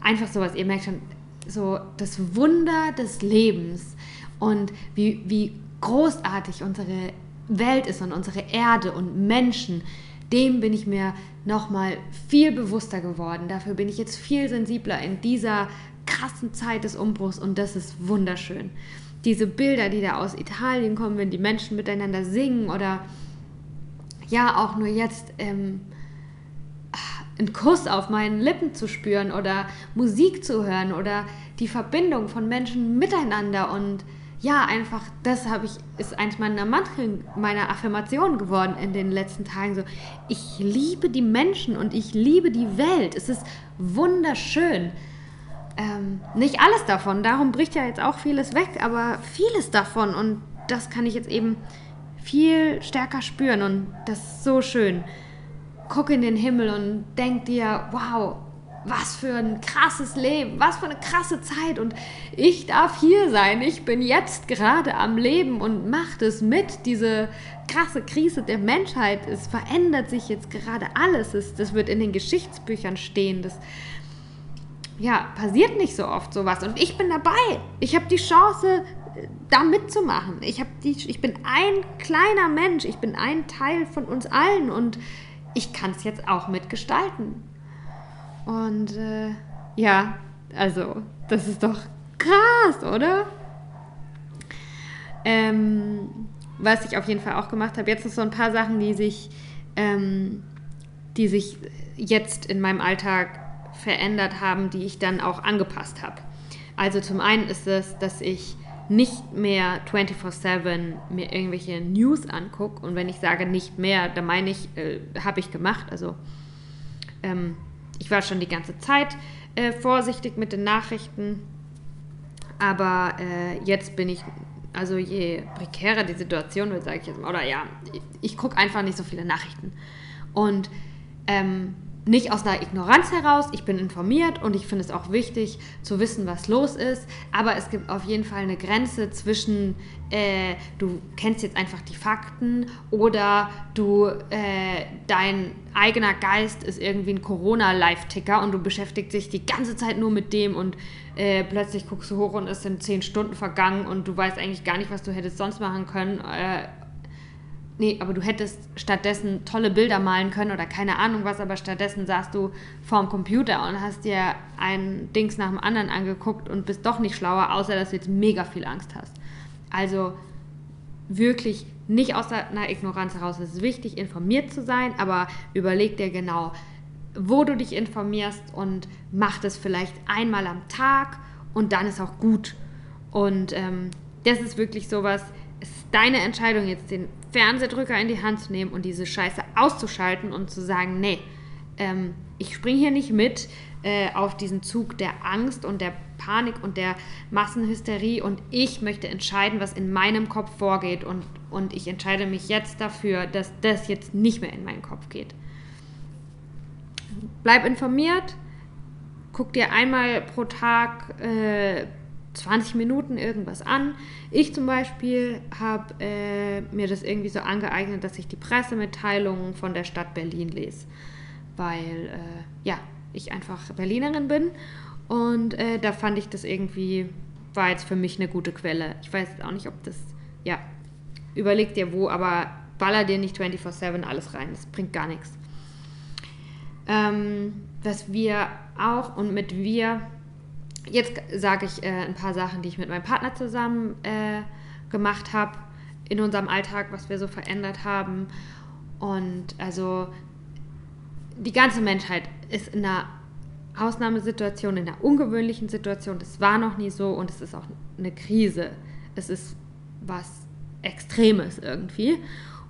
einfach sowas. Ihr merkt schon, so das Wunder des Lebens und wie, wie großartig unsere Welt ist und unsere Erde und Menschen dem bin ich mir nochmal viel bewusster geworden. Dafür bin ich jetzt viel sensibler in dieser krassen Zeit des Umbruchs und das ist wunderschön. Diese Bilder, die da aus Italien kommen, wenn die Menschen miteinander singen oder ja, auch nur jetzt ähm, einen Kuss auf meinen Lippen zu spüren oder Musik zu hören oder die Verbindung von Menschen miteinander und ja, einfach, das habe ich, ist eins meiner Mantren, meiner Affirmationen geworden in den letzten Tagen. So, ich liebe die Menschen und ich liebe die Welt. Es ist wunderschön. Ähm, nicht alles davon, darum bricht ja jetzt auch vieles weg, aber vieles davon und das kann ich jetzt eben viel stärker spüren und das ist so schön. Guck in den Himmel und denk dir, wow, was für ein krasses Leben, was für eine krasse Zeit und ich darf hier sein. Ich bin jetzt gerade am Leben und mache das mit. Diese krasse Krise der Menschheit, es verändert sich jetzt gerade alles. Es, das wird in den Geschichtsbüchern stehen. Das ja, passiert nicht so oft sowas und ich bin dabei. Ich habe die Chance da mitzumachen. Ich, die, ich bin ein kleiner Mensch, ich bin ein Teil von uns allen und ich kann es jetzt auch mitgestalten. Und äh, ja, also, das ist doch krass, oder? Ähm, was ich auf jeden Fall auch gemacht habe, jetzt noch so ein paar Sachen, die sich, ähm, die sich jetzt in meinem Alltag verändert haben, die ich dann auch angepasst habe. Also zum einen ist es, dass ich nicht mehr 24/7 mir irgendwelche News angucke. Und wenn ich sage nicht mehr, dann meine ich, äh, habe ich gemacht. Also ähm, ich war schon die ganze Zeit äh, vorsichtig mit den Nachrichten, aber äh, jetzt bin ich, also je prekärer die Situation wird, sage ich jetzt mal, oder ja, ich, ich gucke einfach nicht so viele Nachrichten. Und ähm, nicht aus einer Ignoranz heraus, ich bin informiert und ich finde es auch wichtig zu wissen, was los ist, aber es gibt auf jeden Fall eine Grenze zwischen, äh, du kennst jetzt einfach die Fakten oder du, äh, dein eigener Geist ist irgendwie ein Corona-Live-Ticker und du beschäftigst dich die ganze Zeit nur mit dem und äh, plötzlich guckst du hoch und es sind zehn Stunden vergangen und du weißt eigentlich gar nicht, was du hättest sonst machen können äh, nee, aber du hättest stattdessen tolle Bilder malen können oder keine Ahnung was, aber stattdessen saßt du vorm Computer und hast dir ein Dings nach dem anderen angeguckt und bist doch nicht schlauer, außer dass du jetzt mega viel Angst hast. Also wirklich nicht aus einer Ignoranz heraus. Es ist wichtig, informiert zu sein, aber überleg dir genau, wo du dich informierst und mach das vielleicht einmal am Tag und dann ist auch gut. Und ähm, das ist wirklich sowas, es ist deine Entscheidung, jetzt den Fernsehdrücker in die Hand zu nehmen und diese Scheiße auszuschalten und zu sagen, nee, ähm, ich springe hier nicht mit äh, auf diesen Zug der Angst und der Panik und der Massenhysterie und ich möchte entscheiden, was in meinem Kopf vorgeht und, und ich entscheide mich jetzt dafür, dass das jetzt nicht mehr in meinen Kopf geht. Bleib informiert, guck dir einmal pro Tag äh, 20 Minuten irgendwas an. Ich zum Beispiel habe äh, mir das irgendwie so angeeignet, dass ich die Pressemitteilungen von der Stadt Berlin lese, weil äh, ja, ich einfach Berlinerin bin und äh, da fand ich das irgendwie, war jetzt für mich eine gute Quelle. Ich weiß auch nicht, ob das, ja, überleg dir wo, aber baller dir nicht 24-7 alles rein, das bringt gar nichts. Ähm, was wir auch und mit wir Jetzt sage ich äh, ein paar Sachen, die ich mit meinem Partner zusammen äh, gemacht habe in unserem Alltag, was wir so verändert haben. Und also die ganze Menschheit ist in einer Ausnahmesituation, in einer ungewöhnlichen Situation. Das war noch nie so und es ist auch eine Krise. Es ist was Extremes irgendwie.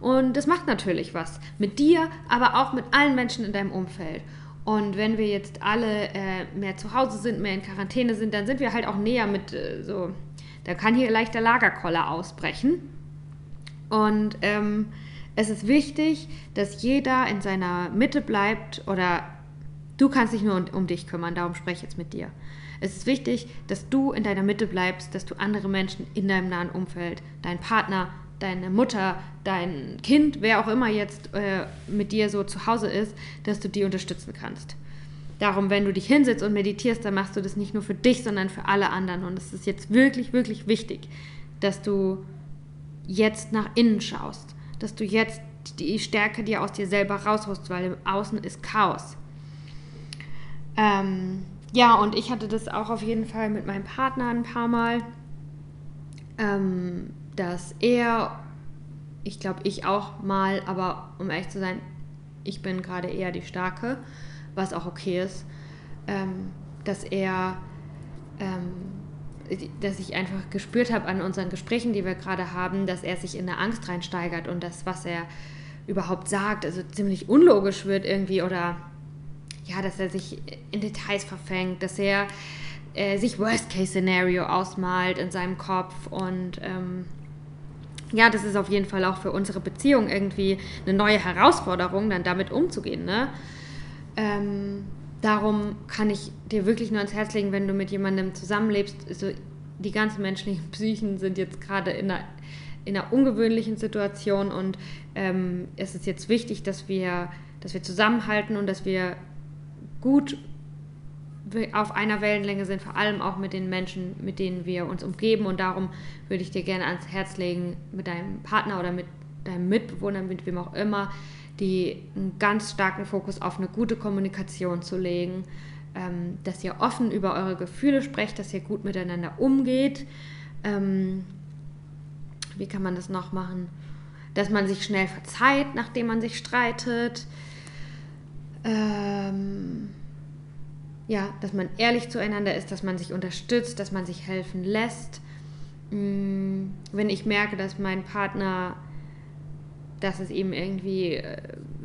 Und das macht natürlich was mit dir, aber auch mit allen Menschen in deinem Umfeld. Und wenn wir jetzt alle äh, mehr zu Hause sind, mehr in Quarantäne sind, dann sind wir halt auch näher mit äh, so, da kann hier leicht der Lagerkoller ausbrechen. Und ähm, es ist wichtig, dass jeder in seiner Mitte bleibt oder du kannst dich nur um, um dich kümmern, darum spreche ich jetzt mit dir. Es ist wichtig, dass du in deiner Mitte bleibst, dass du andere Menschen in deinem nahen Umfeld, deinen Partner, deine Mutter, dein Kind, wer auch immer jetzt äh, mit dir so zu Hause ist, dass du die unterstützen kannst. Darum, wenn du dich hinsetzt und meditierst, dann machst du das nicht nur für dich, sondern für alle anderen. Und es ist jetzt wirklich, wirklich wichtig, dass du jetzt nach innen schaust, dass du jetzt die Stärke dir aus dir selber rausholst, weil im Außen ist Chaos. Ähm, ja, und ich hatte das auch auf jeden Fall mit meinem Partner ein paar Mal. Ähm, dass er, ich glaube ich auch mal, aber um ehrlich zu sein, ich bin gerade eher die Starke, was auch okay ist, ähm, dass er, ähm, dass ich einfach gespürt habe an unseren Gesprächen, die wir gerade haben, dass er sich in eine Angst reinsteigert und das, was er überhaupt sagt, also ziemlich unlogisch wird irgendwie oder ja, dass er sich in Details verfängt, dass er äh, sich Worst-Case-Szenario ausmalt in seinem Kopf und ähm, ja, das ist auf jeden Fall auch für unsere Beziehung irgendwie eine neue Herausforderung, dann damit umzugehen. Ne? Ähm, darum kann ich dir wirklich nur ans Herz legen, wenn du mit jemandem zusammenlebst. So, die ganzen menschlichen Psychen sind jetzt gerade in einer, in einer ungewöhnlichen Situation und ähm, es ist jetzt wichtig, dass wir, dass wir zusammenhalten und dass wir gut auf einer Wellenlänge sind, vor allem auch mit den Menschen, mit denen wir uns umgeben. Und darum würde ich dir gerne ans Herz legen, mit deinem Partner oder mit deinem Mitbewohner, mit wem auch immer, die einen ganz starken Fokus auf eine gute Kommunikation zu legen, ähm, dass ihr offen über eure Gefühle sprecht, dass ihr gut miteinander umgeht. Ähm, wie kann man das noch machen? Dass man sich schnell verzeiht, nachdem man sich streitet. Ähm, ja, dass man ehrlich zueinander ist, dass man sich unterstützt, dass man sich helfen lässt. Mm, wenn ich merke, dass mein Partner, dass es ihm irgendwie äh,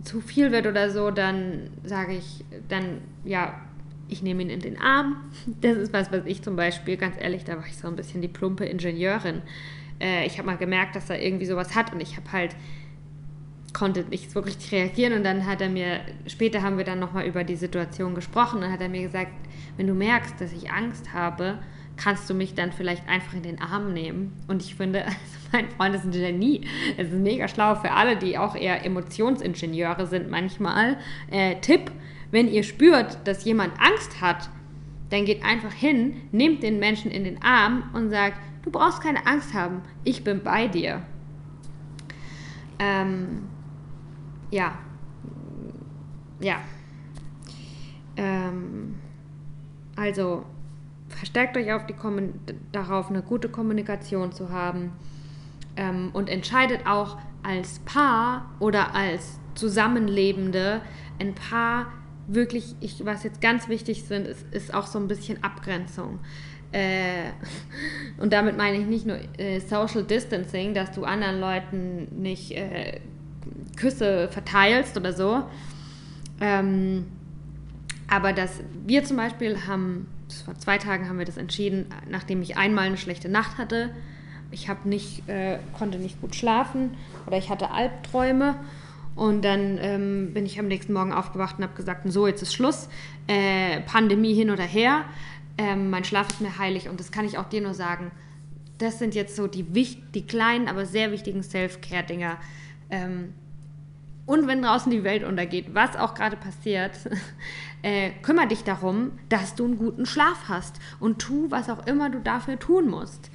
zu viel wird oder so, dann sage ich, dann ja, ich nehme ihn in den Arm. Das ist was, was ich zum Beispiel, ganz ehrlich, da war ich so ein bisschen die plumpe Ingenieurin. Äh, ich habe mal gemerkt, dass er irgendwie sowas hat und ich habe halt konnte nicht so richtig reagieren und dann hat er mir, später haben wir dann nochmal über die Situation gesprochen und dann hat er mir gesagt, wenn du merkst, dass ich Angst habe, kannst du mich dann vielleicht einfach in den Arm nehmen. Und ich finde, also mein Freund ist ein Genie. Es ist mega schlau für alle, die auch eher Emotionsingenieure sind manchmal. Äh, Tipp, wenn ihr spürt, dass jemand Angst hat, dann geht einfach hin, nehmt den Menschen in den Arm und sagt, du brauchst keine Angst haben, ich bin bei dir. Ähm, ja, ja. Ähm, also verstärkt euch auf die darauf, eine gute Kommunikation zu haben ähm, und entscheidet auch als Paar oder als Zusammenlebende ein Paar wirklich, ich, was jetzt ganz wichtig sind, ist, ist auch so ein bisschen Abgrenzung. Äh, und damit meine ich nicht nur äh, Social Distancing, dass du anderen Leuten nicht äh, Küsse verteilst oder so. Ähm, aber dass wir zum Beispiel haben, vor zwei Tagen haben wir das entschieden, nachdem ich einmal eine schlechte Nacht hatte. Ich habe nicht, äh, konnte nicht gut schlafen oder ich hatte Albträume. Und dann ähm, bin ich am nächsten Morgen aufgewacht und habe gesagt, so, jetzt ist Schluss. Äh, Pandemie hin oder her. Ähm, mein Schlaf ist mir heilig und das kann ich auch dir nur sagen. Das sind jetzt so die, die kleinen, aber sehr wichtigen Self-Care-Dinger. Ähm, und wenn draußen die Welt untergeht, was auch gerade passiert, äh, kümmere dich darum, dass du einen guten Schlaf hast und tu, was auch immer du dafür tun musst.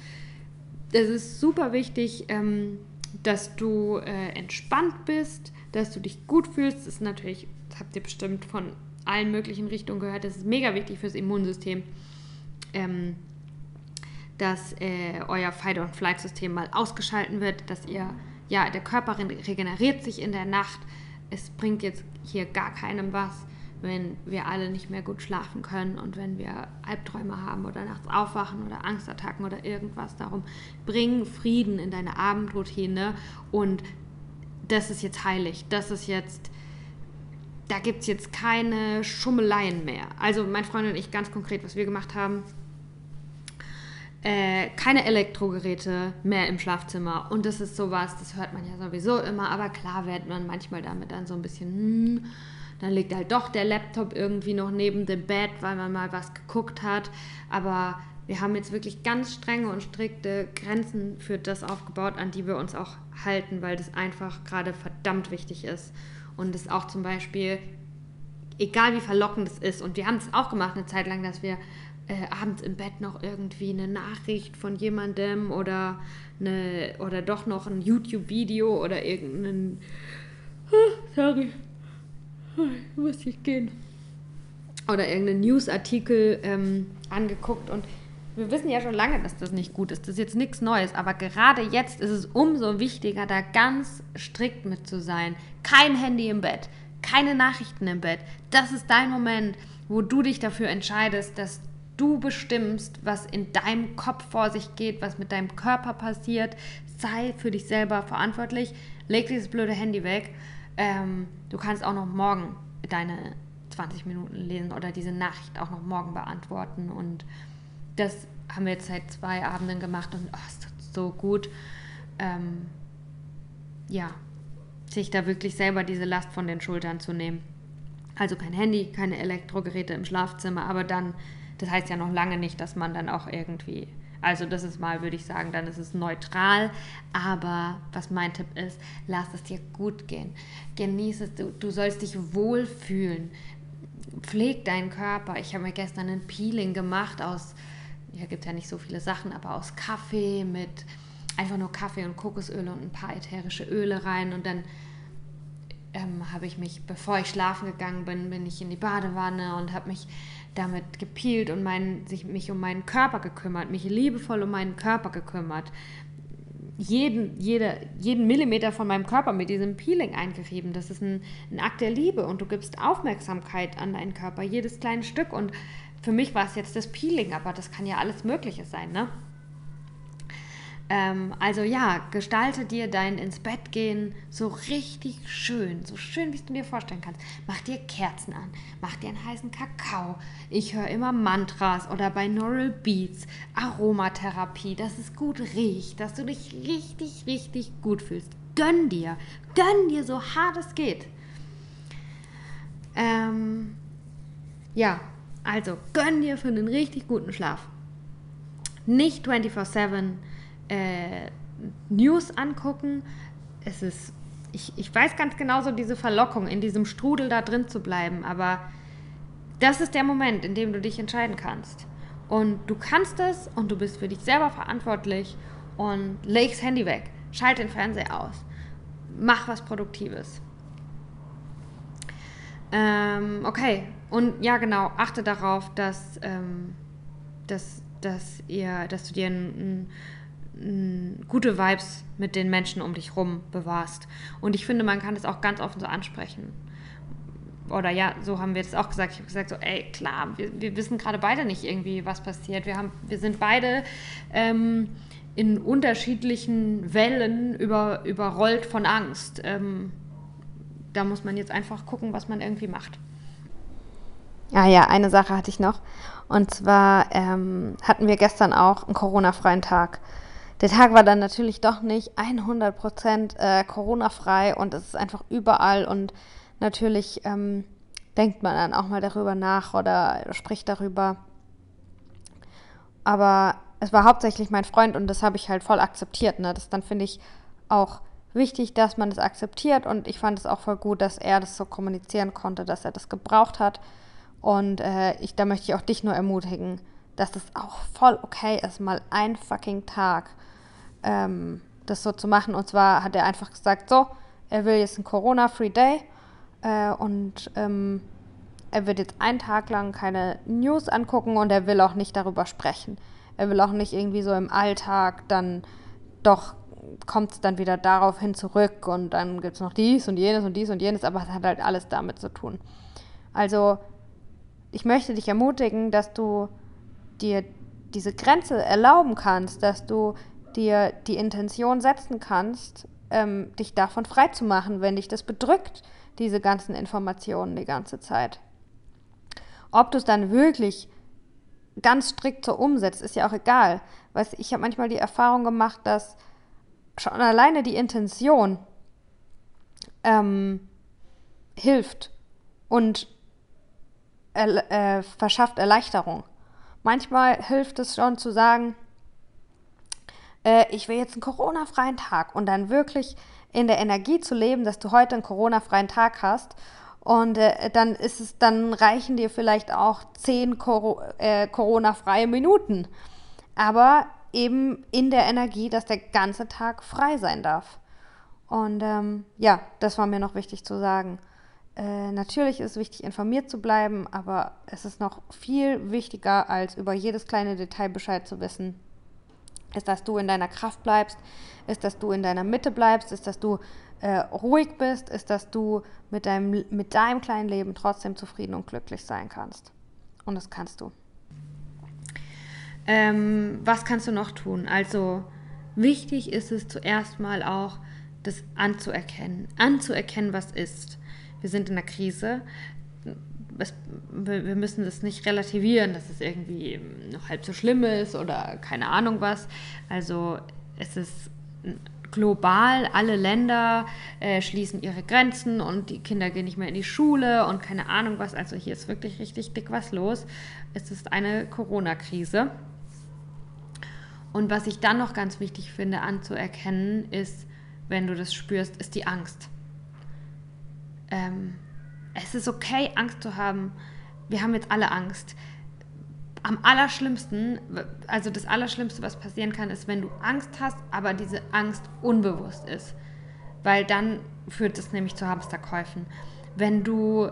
Es ist super wichtig, ähm, dass du äh, entspannt bist, dass du dich gut fühlst. Das ist natürlich, das habt ihr bestimmt von allen möglichen Richtungen gehört, das ist mega wichtig fürs Immunsystem ähm, dass äh, euer Fight- und Flight-System mal ausgeschalten wird, dass ihr, ja, der Körper regeneriert sich in der Nacht. Es bringt jetzt hier gar keinem was, wenn wir alle nicht mehr gut schlafen können und wenn wir Albträume haben oder nachts aufwachen oder Angstattacken oder irgendwas. Darum bring Frieden in deine Abendroutine und das ist jetzt heilig. Das ist jetzt da gibt es jetzt keine Schummeleien mehr. Also mein Freund und ich ganz konkret, was wir gemacht haben, äh, keine Elektrogeräte mehr im Schlafzimmer. Und das ist sowas, das hört man ja sowieso immer, aber klar wird man manchmal damit dann so ein bisschen, hm, dann liegt halt doch der Laptop irgendwie noch neben dem Bett, weil man mal was geguckt hat. Aber wir haben jetzt wirklich ganz strenge und strikte Grenzen für das aufgebaut, an die wir uns auch halten, weil das einfach gerade verdammt wichtig ist. Und es auch zum Beispiel, egal wie verlockend es ist, und wir haben es auch gemacht eine Zeit lang, dass wir äh, abends im Bett noch irgendwie eine Nachricht von jemandem oder, eine, oder doch noch ein YouTube-Video oder irgendeinen. Sorry, ich muss ich gehen. Oder irgendeinen Newsartikel ähm, angeguckt und wir wissen ja schon lange, dass das nicht gut ist. Das ist jetzt nichts Neues. Aber gerade jetzt ist es umso wichtiger, da ganz strikt mit zu sein. Kein Handy im Bett, keine Nachrichten im Bett. Das ist dein Moment, wo du dich dafür entscheidest, dass Du bestimmst, was in deinem Kopf vor sich geht, was mit deinem Körper passiert. Sei für dich selber verantwortlich. Leg dieses blöde Handy weg. Ähm, du kannst auch noch morgen deine 20 Minuten lesen oder diese Nachricht auch noch morgen beantworten. Und das haben wir jetzt seit zwei Abenden gemacht und oh, es tut so gut. Ähm, ja, sich da wirklich selber diese Last von den Schultern zu nehmen. Also kein Handy, keine Elektrogeräte im Schlafzimmer, aber dann das heißt ja noch lange nicht, dass man dann auch irgendwie, also das ist mal, würde ich sagen, dann ist es neutral. Aber was mein Tipp ist, lass es dir gut gehen. Genieß es, du, du sollst dich wohlfühlen. Pfleg deinen Körper. Ich habe mir gestern ein Peeling gemacht aus, hier gibt es ja nicht so viele Sachen, aber aus Kaffee mit einfach nur Kaffee und Kokosöl und ein paar ätherische Öle rein und dann ähm, habe ich mich, bevor ich schlafen gegangen bin, bin ich in die Badewanne und habe mich damit gepielt und mein, sich, mich um meinen Körper gekümmert, mich liebevoll um meinen Körper gekümmert. Jeden, jede, jeden Millimeter von meinem Körper mit diesem Peeling eingerieben. Das ist ein, ein Akt der Liebe und du gibst Aufmerksamkeit an deinen Körper, jedes kleine Stück. Und für mich war es jetzt das Peeling, aber das kann ja alles Mögliche sein, ne? Ähm, also ja, gestalte dir dein ins Bett gehen so richtig schön, so schön, wie du dir vorstellen kannst. Mach dir Kerzen an, mach dir einen heißen Kakao. Ich höre immer Mantras oder Binaural Beats, Aromatherapie, dass es gut riecht, dass du dich richtig, richtig gut fühlst. Gönn dir, gönn dir so hart es geht. Ähm, ja, also gönn dir für einen richtig guten Schlaf. Nicht 24-7 äh, News angucken. Es ist, ich, ich weiß ganz genau so diese Verlockung, in diesem Strudel da drin zu bleiben, aber das ist der Moment, in dem du dich entscheiden kannst. Und du kannst es und du bist für dich selber verantwortlich und leg's Handy weg, schalt den Fernseher aus, mach was Produktives. Ähm, okay, und ja genau, achte darauf, dass, ähm, dass, dass, ihr, dass du dir ein, ein gute Vibes mit den Menschen um dich rum bewahrst. Und ich finde, man kann das auch ganz offen so ansprechen. oder ja, so haben wir das auch gesagt. Ich habe gesagt, so, ey, klar, wir, wir wissen gerade beide nicht irgendwie, was passiert. Wir, haben, wir sind beide ähm, in unterschiedlichen Wellen über, überrollt von Angst. Ähm, da muss man jetzt einfach gucken, was man irgendwie macht. Ah ja, eine Sache hatte ich noch. Und zwar ähm, hatten wir gestern auch einen Corona-freien Tag. Der Tag war dann natürlich doch nicht 100% äh, Corona-frei und es ist einfach überall und natürlich ähm, denkt man dann auch mal darüber nach oder spricht darüber. Aber es war hauptsächlich mein Freund und das habe ich halt voll akzeptiert. Ne? Das dann finde ich auch wichtig, dass man das akzeptiert und ich fand es auch voll gut, dass er das so kommunizieren konnte, dass er das gebraucht hat. Und äh, ich, da möchte ich auch dich nur ermutigen, dass das auch voll okay ist, mal ein fucking Tag ähm, das so zu machen. Und zwar hat er einfach gesagt, so, er will jetzt einen Corona-Free Day äh, und ähm, er wird jetzt einen Tag lang keine News angucken und er will auch nicht darüber sprechen. Er will auch nicht irgendwie so im Alltag dann doch kommt es dann wieder darauf hin zurück und dann gibt es noch dies und jenes und dies und jenes, aber es hat halt alles damit zu tun. Also ich möchte dich ermutigen, dass du dir diese Grenze erlauben kannst, dass du dir die Intention setzen kannst, ähm, dich davon frei zu machen, wenn dich das bedrückt, diese ganzen Informationen die ganze Zeit. Ob du es dann wirklich ganz strikt so umsetzt, ist ja auch egal. Weißt, ich habe manchmal die Erfahrung gemacht, dass schon alleine die Intention ähm, hilft und äh, verschafft Erleichterung. Manchmal hilft es schon zu sagen, äh, ich will jetzt einen Corona-freien Tag und dann wirklich in der Energie zu leben, dass du heute einen Corona-freien Tag hast. Und äh, dann ist es, dann reichen dir vielleicht auch zehn Cor äh, Corona-freie Minuten. Aber eben in der Energie, dass der ganze Tag frei sein darf. Und ähm, ja, das war mir noch wichtig zu sagen. Äh, natürlich ist es wichtig, informiert zu bleiben, aber es ist noch viel wichtiger, als über jedes kleine Detail Bescheid zu wissen. Ist, dass du in deiner Kraft bleibst, ist, dass du in deiner Mitte bleibst, ist, dass du äh, ruhig bist, ist, dass du mit deinem, mit deinem kleinen Leben trotzdem zufrieden und glücklich sein kannst. Und das kannst du. Ähm, was kannst du noch tun? Also wichtig ist es zuerst mal auch, das anzuerkennen. Anzuerkennen, was ist. Wir sind in einer Krise. Es, wir müssen das nicht relativieren, dass es irgendwie noch halb so schlimm ist oder keine Ahnung was. Also es ist global, alle Länder äh, schließen ihre Grenzen und die Kinder gehen nicht mehr in die Schule und keine Ahnung was. Also hier ist wirklich richtig dick was los. Es ist eine Corona-Krise. Und was ich dann noch ganz wichtig finde anzuerkennen, ist, wenn du das spürst, ist die Angst. Ähm, es ist okay, Angst zu haben. Wir haben jetzt alle Angst. Am allerschlimmsten, also das Allerschlimmste, was passieren kann, ist, wenn du Angst hast, aber diese Angst unbewusst ist. Weil dann führt es nämlich zu Hamsterkäufen. Wenn du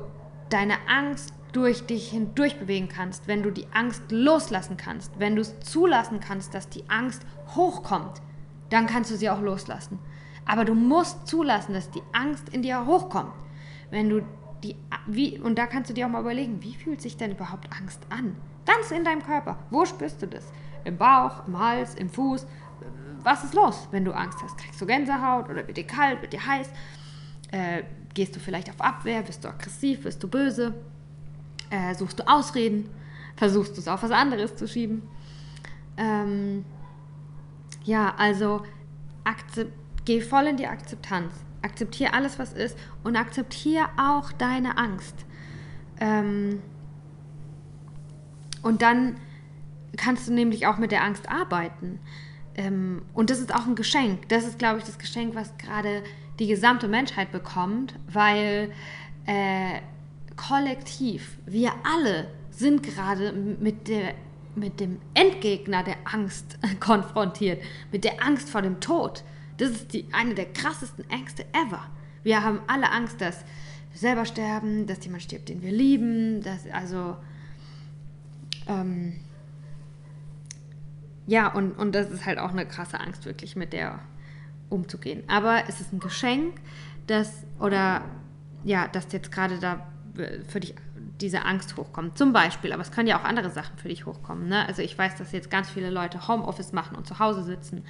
deine Angst durch dich hindurch bewegen kannst, wenn du die Angst loslassen kannst, wenn du es zulassen kannst, dass die Angst hochkommt, dann kannst du sie auch loslassen. Aber du musst zulassen, dass die Angst in dir hochkommt. Wenn du die, wie, und da kannst du dir auch mal überlegen, wie fühlt sich denn überhaupt Angst an? Ganz in deinem Körper. Wo spürst du das? Im Bauch, im Hals, im Fuß? Was ist los, wenn du Angst hast? Kriegst du Gänsehaut oder wird dir kalt, wird dir heiß? Äh, gehst du vielleicht auf Abwehr? Bist du aggressiv? Bist du böse? äh, suchst du Ausreden, versuchst du es auf was anderes zu schieben. Ähm, ja, also geh voll in die Akzeptanz. Akzeptiere alles, was ist und akzeptiere auch deine Angst. Ähm, und dann kannst du nämlich auch mit der Angst arbeiten. Ähm, und das ist auch ein Geschenk. Das ist, glaube ich, das Geschenk, was gerade die gesamte Menschheit bekommt, weil äh, kollektiv, wir alle sind gerade mit, mit dem Endgegner der Angst konfrontiert, mit der Angst vor dem Tod. Das ist die, eine der krassesten Ängste ever. Wir haben alle Angst, dass wir selber sterben, dass jemand stirbt, den wir lieben, dass also ähm, ja, und, und das ist halt auch eine krasse Angst, wirklich mit der umzugehen. Aber es ist ein Geschenk, dass, oder ja, dass jetzt gerade da für dich diese Angst hochkommt. Zum Beispiel, aber es können ja auch andere Sachen für dich hochkommen. Ne? Also ich weiß, dass jetzt ganz viele Leute Homeoffice machen und zu Hause sitzen.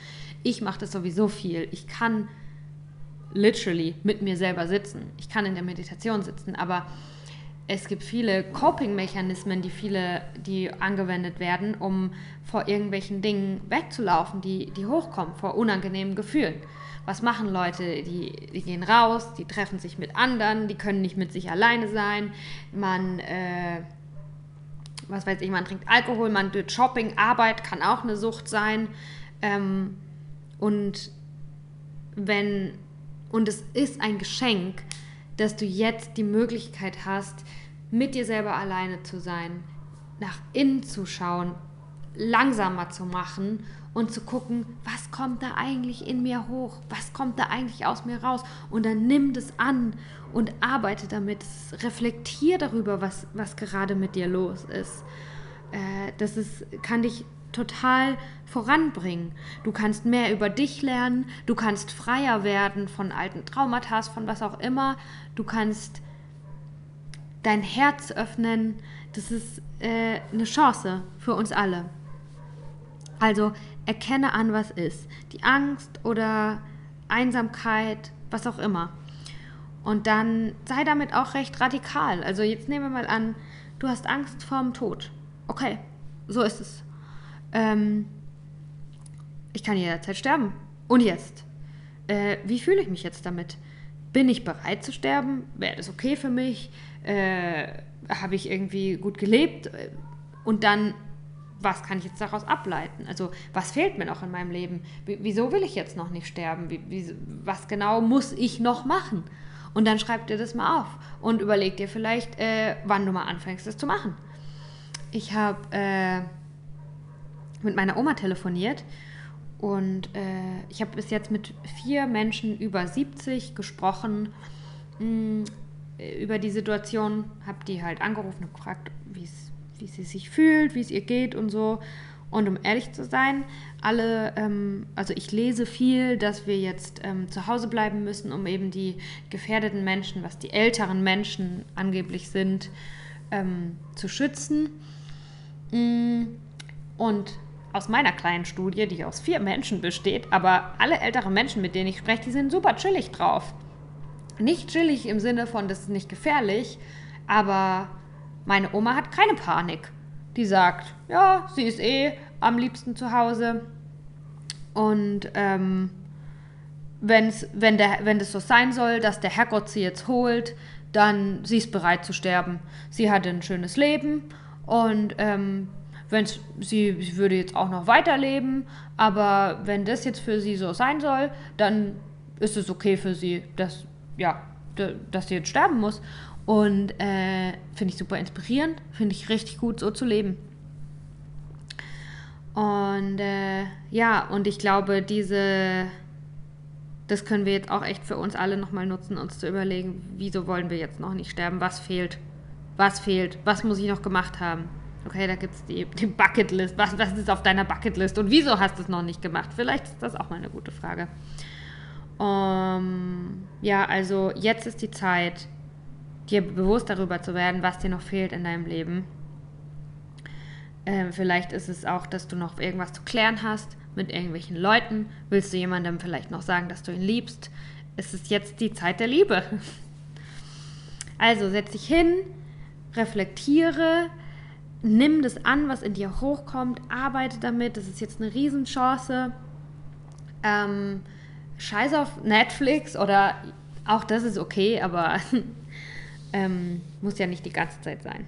Ich mache das sowieso viel. Ich kann literally mit mir selber sitzen. Ich kann in der Meditation sitzen, aber es gibt viele Coping-Mechanismen, die viele, die angewendet werden, um vor irgendwelchen Dingen wegzulaufen, die, die hochkommen, vor unangenehmen Gefühlen. Was machen Leute? Die, die gehen raus, die treffen sich mit anderen, die können nicht mit sich alleine sein. Man, äh, was weiß ich, man trinkt Alkohol, man tut Shopping, Arbeit kann auch eine Sucht sein. Ähm, und wenn, und es ist ein Geschenk, dass du jetzt die Möglichkeit hast, mit dir selber alleine zu sein, nach innen zu schauen, langsamer zu machen und zu gucken, was kommt da eigentlich in mir hoch, was kommt da eigentlich aus mir raus und dann nimm das an und arbeite damit, reflektier darüber, was, was gerade mit dir los ist. Äh, das ist, kann dich total voranbringen. Du kannst mehr über dich lernen, du kannst freier werden von alten Traumata, von was auch immer, du kannst dein Herz öffnen. Das ist äh, eine Chance für uns alle. Also erkenne an, was ist. Die Angst oder Einsamkeit, was auch immer. Und dann sei damit auch recht radikal. Also jetzt nehmen wir mal an, du hast Angst vorm Tod. Okay, so ist es. Ähm, ich kann jederzeit sterben. Und jetzt? Äh, wie fühle ich mich jetzt damit? Bin ich bereit zu sterben? Wäre das okay für mich? Äh, Habe ich irgendwie gut gelebt? Und dann, was kann ich jetzt daraus ableiten? Also, was fehlt mir noch in meinem Leben? Wieso will ich jetzt noch nicht sterben? Wie, wie, was genau muss ich noch machen? Und dann schreib dir das mal auf und überleg dir vielleicht, äh, wann du mal anfängst, das zu machen. Ich habe äh, mit meiner Oma telefoniert und äh, ich habe bis jetzt mit vier Menschen über 70 gesprochen mh, mm, über die Situation, habe die halt angerufen und gefragt, wie sie sich fühlt, wie es ihr geht und so. Und um ehrlich zu sein, alle, ähm, also ich lese viel, dass wir jetzt ähm, zu Hause bleiben müssen, um eben die gefährdeten Menschen, was die älteren Menschen angeblich sind, ähm, zu schützen. Mm, und aus meiner kleinen Studie, die aus vier Menschen besteht, aber alle älteren Menschen, mit denen ich spreche, die sind super chillig drauf. Nicht chillig im Sinne von, das ist nicht gefährlich, aber meine Oma hat keine Panik. Die sagt, ja, sie ist eh am liebsten zu Hause. Und ähm, wenn's, wenn, der, wenn das so sein soll, dass der Herrgott sie jetzt holt, dann sie ist bereit zu sterben. Sie hatte ein schönes Leben und ähm, wenn sie, sie würde jetzt auch noch weiterleben, aber wenn das jetzt für sie so sein soll, dann ist es okay für sie, dass, ja, dass sie jetzt sterben muss. Und äh, finde ich super inspirierend, finde ich richtig gut, so zu leben. Und äh, ja, und ich glaube, diese, das können wir jetzt auch echt für uns alle nochmal nutzen, uns zu überlegen, wieso wollen wir jetzt noch nicht sterben? Was fehlt? Was fehlt? Was muss ich noch gemacht haben? Okay, da gibt es die, die Bucketlist. Was, was ist auf deiner Bucketlist und wieso hast du es noch nicht gemacht? Vielleicht ist das auch mal eine gute Frage. Um, ja, also jetzt ist die Zeit, dir bewusst darüber zu werden, was dir noch fehlt in deinem Leben. Ähm, vielleicht ist es auch, dass du noch irgendwas zu klären hast mit irgendwelchen Leuten. Willst du jemandem vielleicht noch sagen, dass du ihn liebst? Es ist jetzt die Zeit der Liebe. Also setz dich hin, reflektiere, nimm das an, was in dir hochkommt, arbeite damit. Das ist jetzt eine Riesenchance. Ähm, scheiß auf Netflix oder auch das ist okay, aber ähm, muss ja nicht die ganze Zeit sein.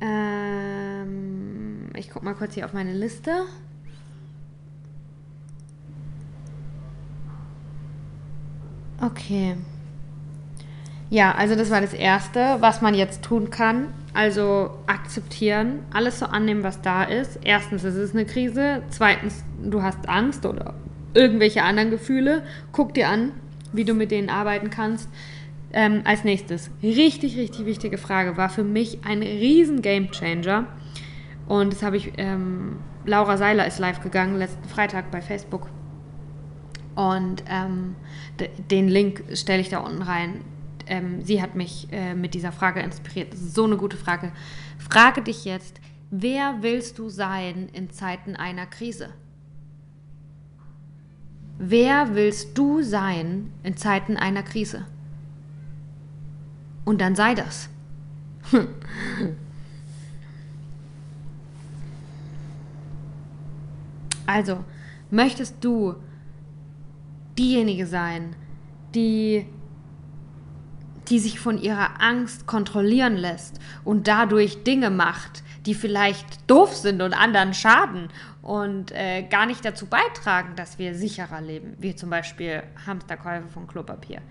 Ähm, ich gucke mal kurz hier auf meine Liste. Okay. Ja, also das war das Erste, was man jetzt tun kann. Also akzeptieren, alles so annehmen, was da ist. Erstens, es ist eine Krise. Zweitens, du hast Angst oder irgendwelche anderen Gefühle. Guck dir an, wie du mit denen arbeiten kannst. Ähm, als nächstes, richtig, richtig wichtige Frage, war für mich ein riesen Game Changer. Und das habe ich, ähm, Laura Seiler ist live gegangen, letzten Freitag bei Facebook. Und ähm, den Link stelle ich da unten rein ähm, sie hat mich äh, mit dieser Frage inspiriert. Das ist so eine gute Frage. Frage dich jetzt, wer willst du sein in Zeiten einer Krise? Wer willst du sein in Zeiten einer Krise? Und dann sei das. Also, möchtest du diejenige sein, die, die sich von ihrer Angst kontrollieren lässt und dadurch Dinge macht, die vielleicht doof sind und anderen schaden und äh, gar nicht dazu beitragen, dass wir sicherer leben, wie zum Beispiel Hamsterkäufe von Klopapier.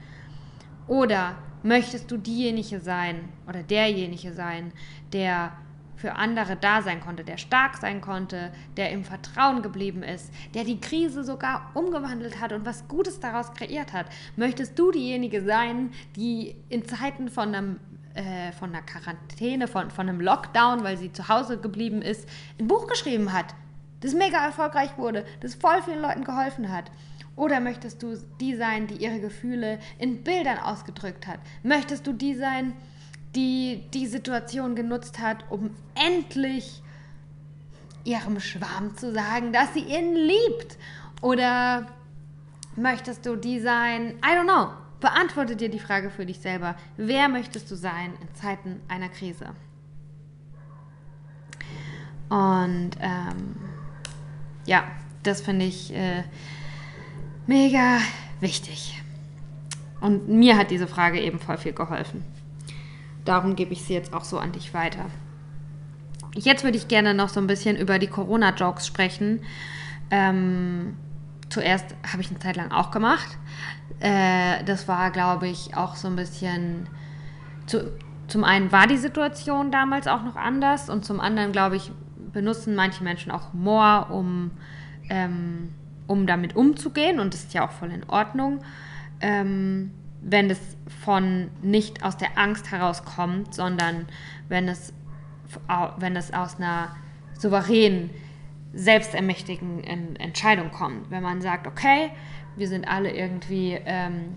Oder möchtest du diejenige sein oder derjenige sein, der für andere da sein konnte, der stark sein konnte, der im Vertrauen geblieben ist, der die Krise sogar umgewandelt hat und was Gutes daraus kreiert hat. Möchtest du diejenige sein, die in Zeiten von einem äh, von einer Quarantäne, von, von einem Lockdown, weil sie zu Hause geblieben ist, ein Buch geschrieben hat, das mega erfolgreich wurde, das voll vielen Leuten geholfen hat? Oder möchtest du die sein, die ihre Gefühle in Bildern ausgedrückt hat? Möchtest du die sein, die die Situation genutzt hat, um endlich ihrem Schwarm zu sagen, dass sie ihn liebt? Oder möchtest du die sein? I don't know. Beantworte dir die Frage für dich selber. Wer möchtest du sein in Zeiten einer Krise? Und ähm, ja, das finde ich äh, mega wichtig. Und mir hat diese Frage eben voll viel geholfen. Darum gebe ich sie jetzt auch so an dich weiter. Jetzt würde ich gerne noch so ein bisschen über die Corona-Jokes sprechen. Ähm, zuerst habe ich eine Zeit lang auch gemacht. Äh, das war, glaube ich, auch so ein bisschen. Zu, zum einen war die Situation damals auch noch anders und zum anderen, glaube ich, benutzen manche Menschen auch Humor, um, ähm, um damit umzugehen und das ist ja auch voll in Ordnung. Ähm, wenn es von nicht aus der Angst herauskommt, sondern wenn es, wenn es aus einer souveränen, selbstermächtigen Entscheidung kommt. Wenn man sagt, okay, wir sind alle irgendwie ähm,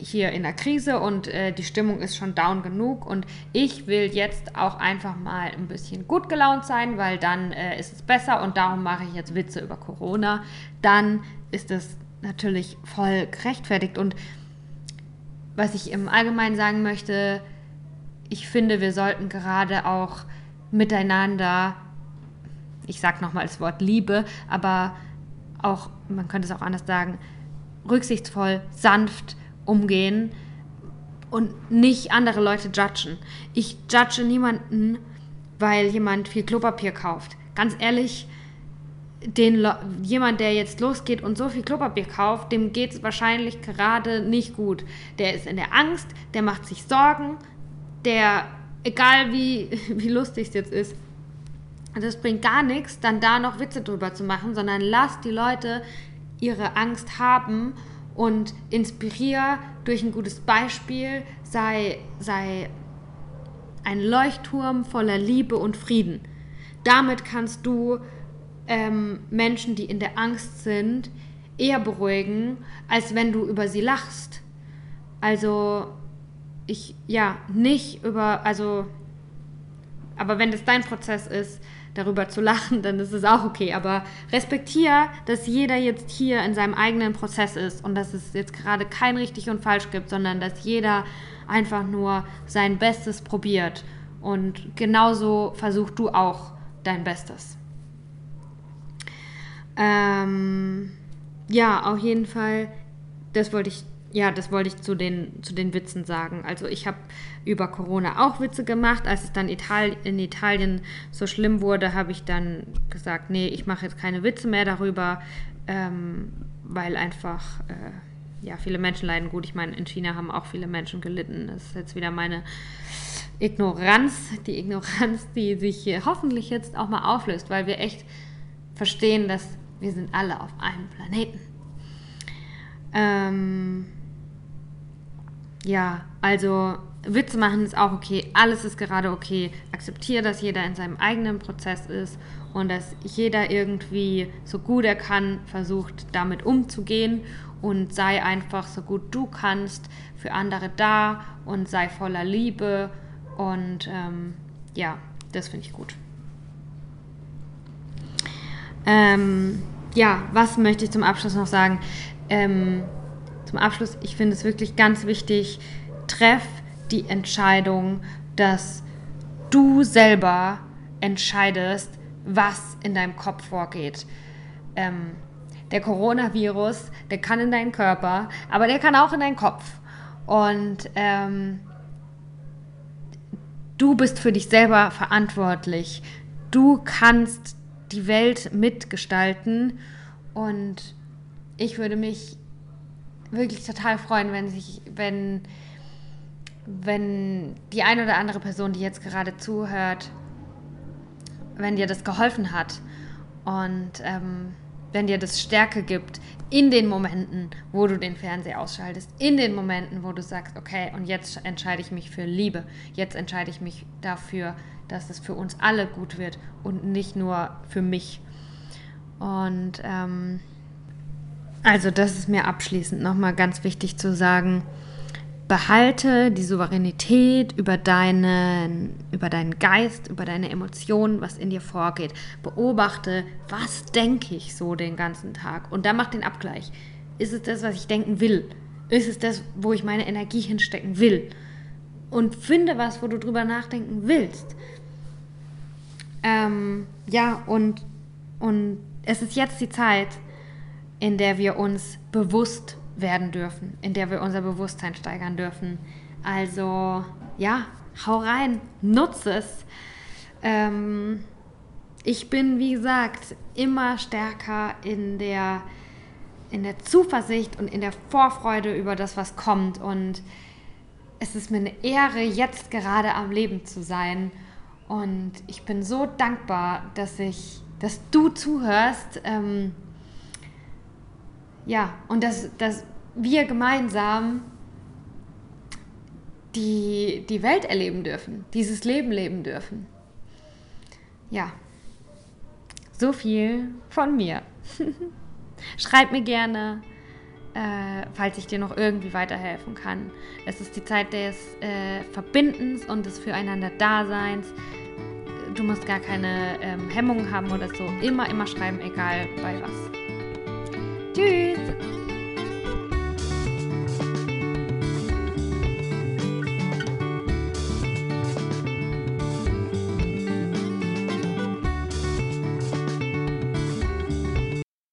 hier in der Krise und äh, die Stimmung ist schon down genug und ich will jetzt auch einfach mal ein bisschen gut gelaunt sein, weil dann äh, ist es besser und darum mache ich jetzt Witze über Corona, dann ist es natürlich voll gerechtfertigt und was ich im Allgemeinen sagen möchte, ich finde, wir sollten gerade auch miteinander, ich sage nochmal das Wort Liebe, aber auch, man könnte es auch anders sagen, rücksichtsvoll, sanft umgehen und nicht andere Leute judgen. Ich judge niemanden, weil jemand viel Klopapier kauft. Ganz ehrlich, den jemand, der jetzt losgeht und so viel Klopapier kauft, dem geht es wahrscheinlich gerade nicht gut. Der ist in der Angst, der macht sich Sorgen, der, egal wie, wie lustig es jetzt ist, das bringt gar nichts, dann da noch Witze drüber zu machen, sondern lass die Leute ihre Angst haben und inspirier durch ein gutes Beispiel, sei, sei ein Leuchtturm voller Liebe und Frieden. Damit kannst du ähm, Menschen, die in der Angst sind, eher beruhigen, als wenn du über sie lachst. Also ich, ja, nicht über, also, aber wenn das dein Prozess ist, darüber zu lachen, dann ist es auch okay. Aber respektiere, dass jeder jetzt hier in seinem eigenen Prozess ist und dass es jetzt gerade kein richtig und falsch gibt, sondern dass jeder einfach nur sein Bestes probiert. Und genauso versuch du auch dein Bestes. Ähm, ja, auf jeden Fall, das wollte ich, ja, das wollte ich zu den, zu den Witzen sagen. Also ich habe über Corona auch Witze gemacht. Als es dann Ital in Italien so schlimm wurde, habe ich dann gesagt, nee, ich mache jetzt keine Witze mehr darüber, ähm, weil einfach, äh, ja, viele Menschen leiden gut. Ich meine, in China haben auch viele Menschen gelitten. Das ist jetzt wieder meine Ignoranz, die Ignoranz, die sich hoffentlich jetzt auch mal auflöst, weil wir echt verstehen, dass wir sind alle auf einem Planeten. Ähm, ja, also Witze machen ist auch okay, alles ist gerade okay. Akzeptiere, dass jeder in seinem eigenen Prozess ist und dass jeder irgendwie so gut er kann versucht, damit umzugehen und sei einfach so gut du kannst für andere da und sei voller Liebe und ähm, ja, das finde ich gut. Ähm, ja, was möchte ich zum Abschluss noch sagen? Ähm, zum Abschluss, ich finde es wirklich ganz wichtig, treff die Entscheidung, dass du selber entscheidest, was in deinem Kopf vorgeht. Ähm, der Coronavirus, der kann in deinen Körper, aber der kann auch in deinen Kopf. Und ähm, du bist für dich selber verantwortlich. Du kannst die Welt mitgestalten. Und ich würde mich wirklich total freuen, wenn sich, wenn, wenn die eine oder andere Person, die jetzt gerade zuhört, wenn dir das geholfen hat und ähm, wenn dir das Stärke gibt in den Momenten, wo du den Fernseher ausschaltest, in den Momenten, wo du sagst, okay, und jetzt entscheide ich mich für Liebe, jetzt entscheide ich mich dafür, dass es für uns alle gut wird und nicht nur für mich. Und ähm, also das ist mir abschließend nochmal ganz wichtig zu sagen, behalte die Souveränität über deinen, über deinen Geist, über deine Emotionen, was in dir vorgeht. Beobachte, was denke ich so den ganzen Tag und dann mach den Abgleich. Ist es das, was ich denken will? Ist es das, wo ich meine Energie hinstecken will? Und finde was, wo du drüber nachdenken willst. Ähm, ja, und, und es ist jetzt die Zeit, in der wir uns bewusst werden dürfen, in der wir unser Bewusstsein steigern dürfen. Also ja, hau rein, nutze es. Ähm, ich bin, wie gesagt, immer stärker in der, in der Zuversicht und in der Vorfreude über das, was kommt. Und es ist mir eine Ehre, jetzt gerade am Leben zu sein. Und ich bin so dankbar, dass ich, dass du zuhörst. Ähm, ja, und dass, dass wir gemeinsam die, die Welt erleben dürfen, dieses Leben leben dürfen. Ja, so viel von mir. Schreib mir gerne, äh, falls ich dir noch irgendwie weiterhelfen kann. Es ist die Zeit des äh, Verbindens und des Füreinander-Daseins. Du musst gar keine ähm, Hemmungen haben oder so. Immer, immer schreiben, egal bei was. Tschüss!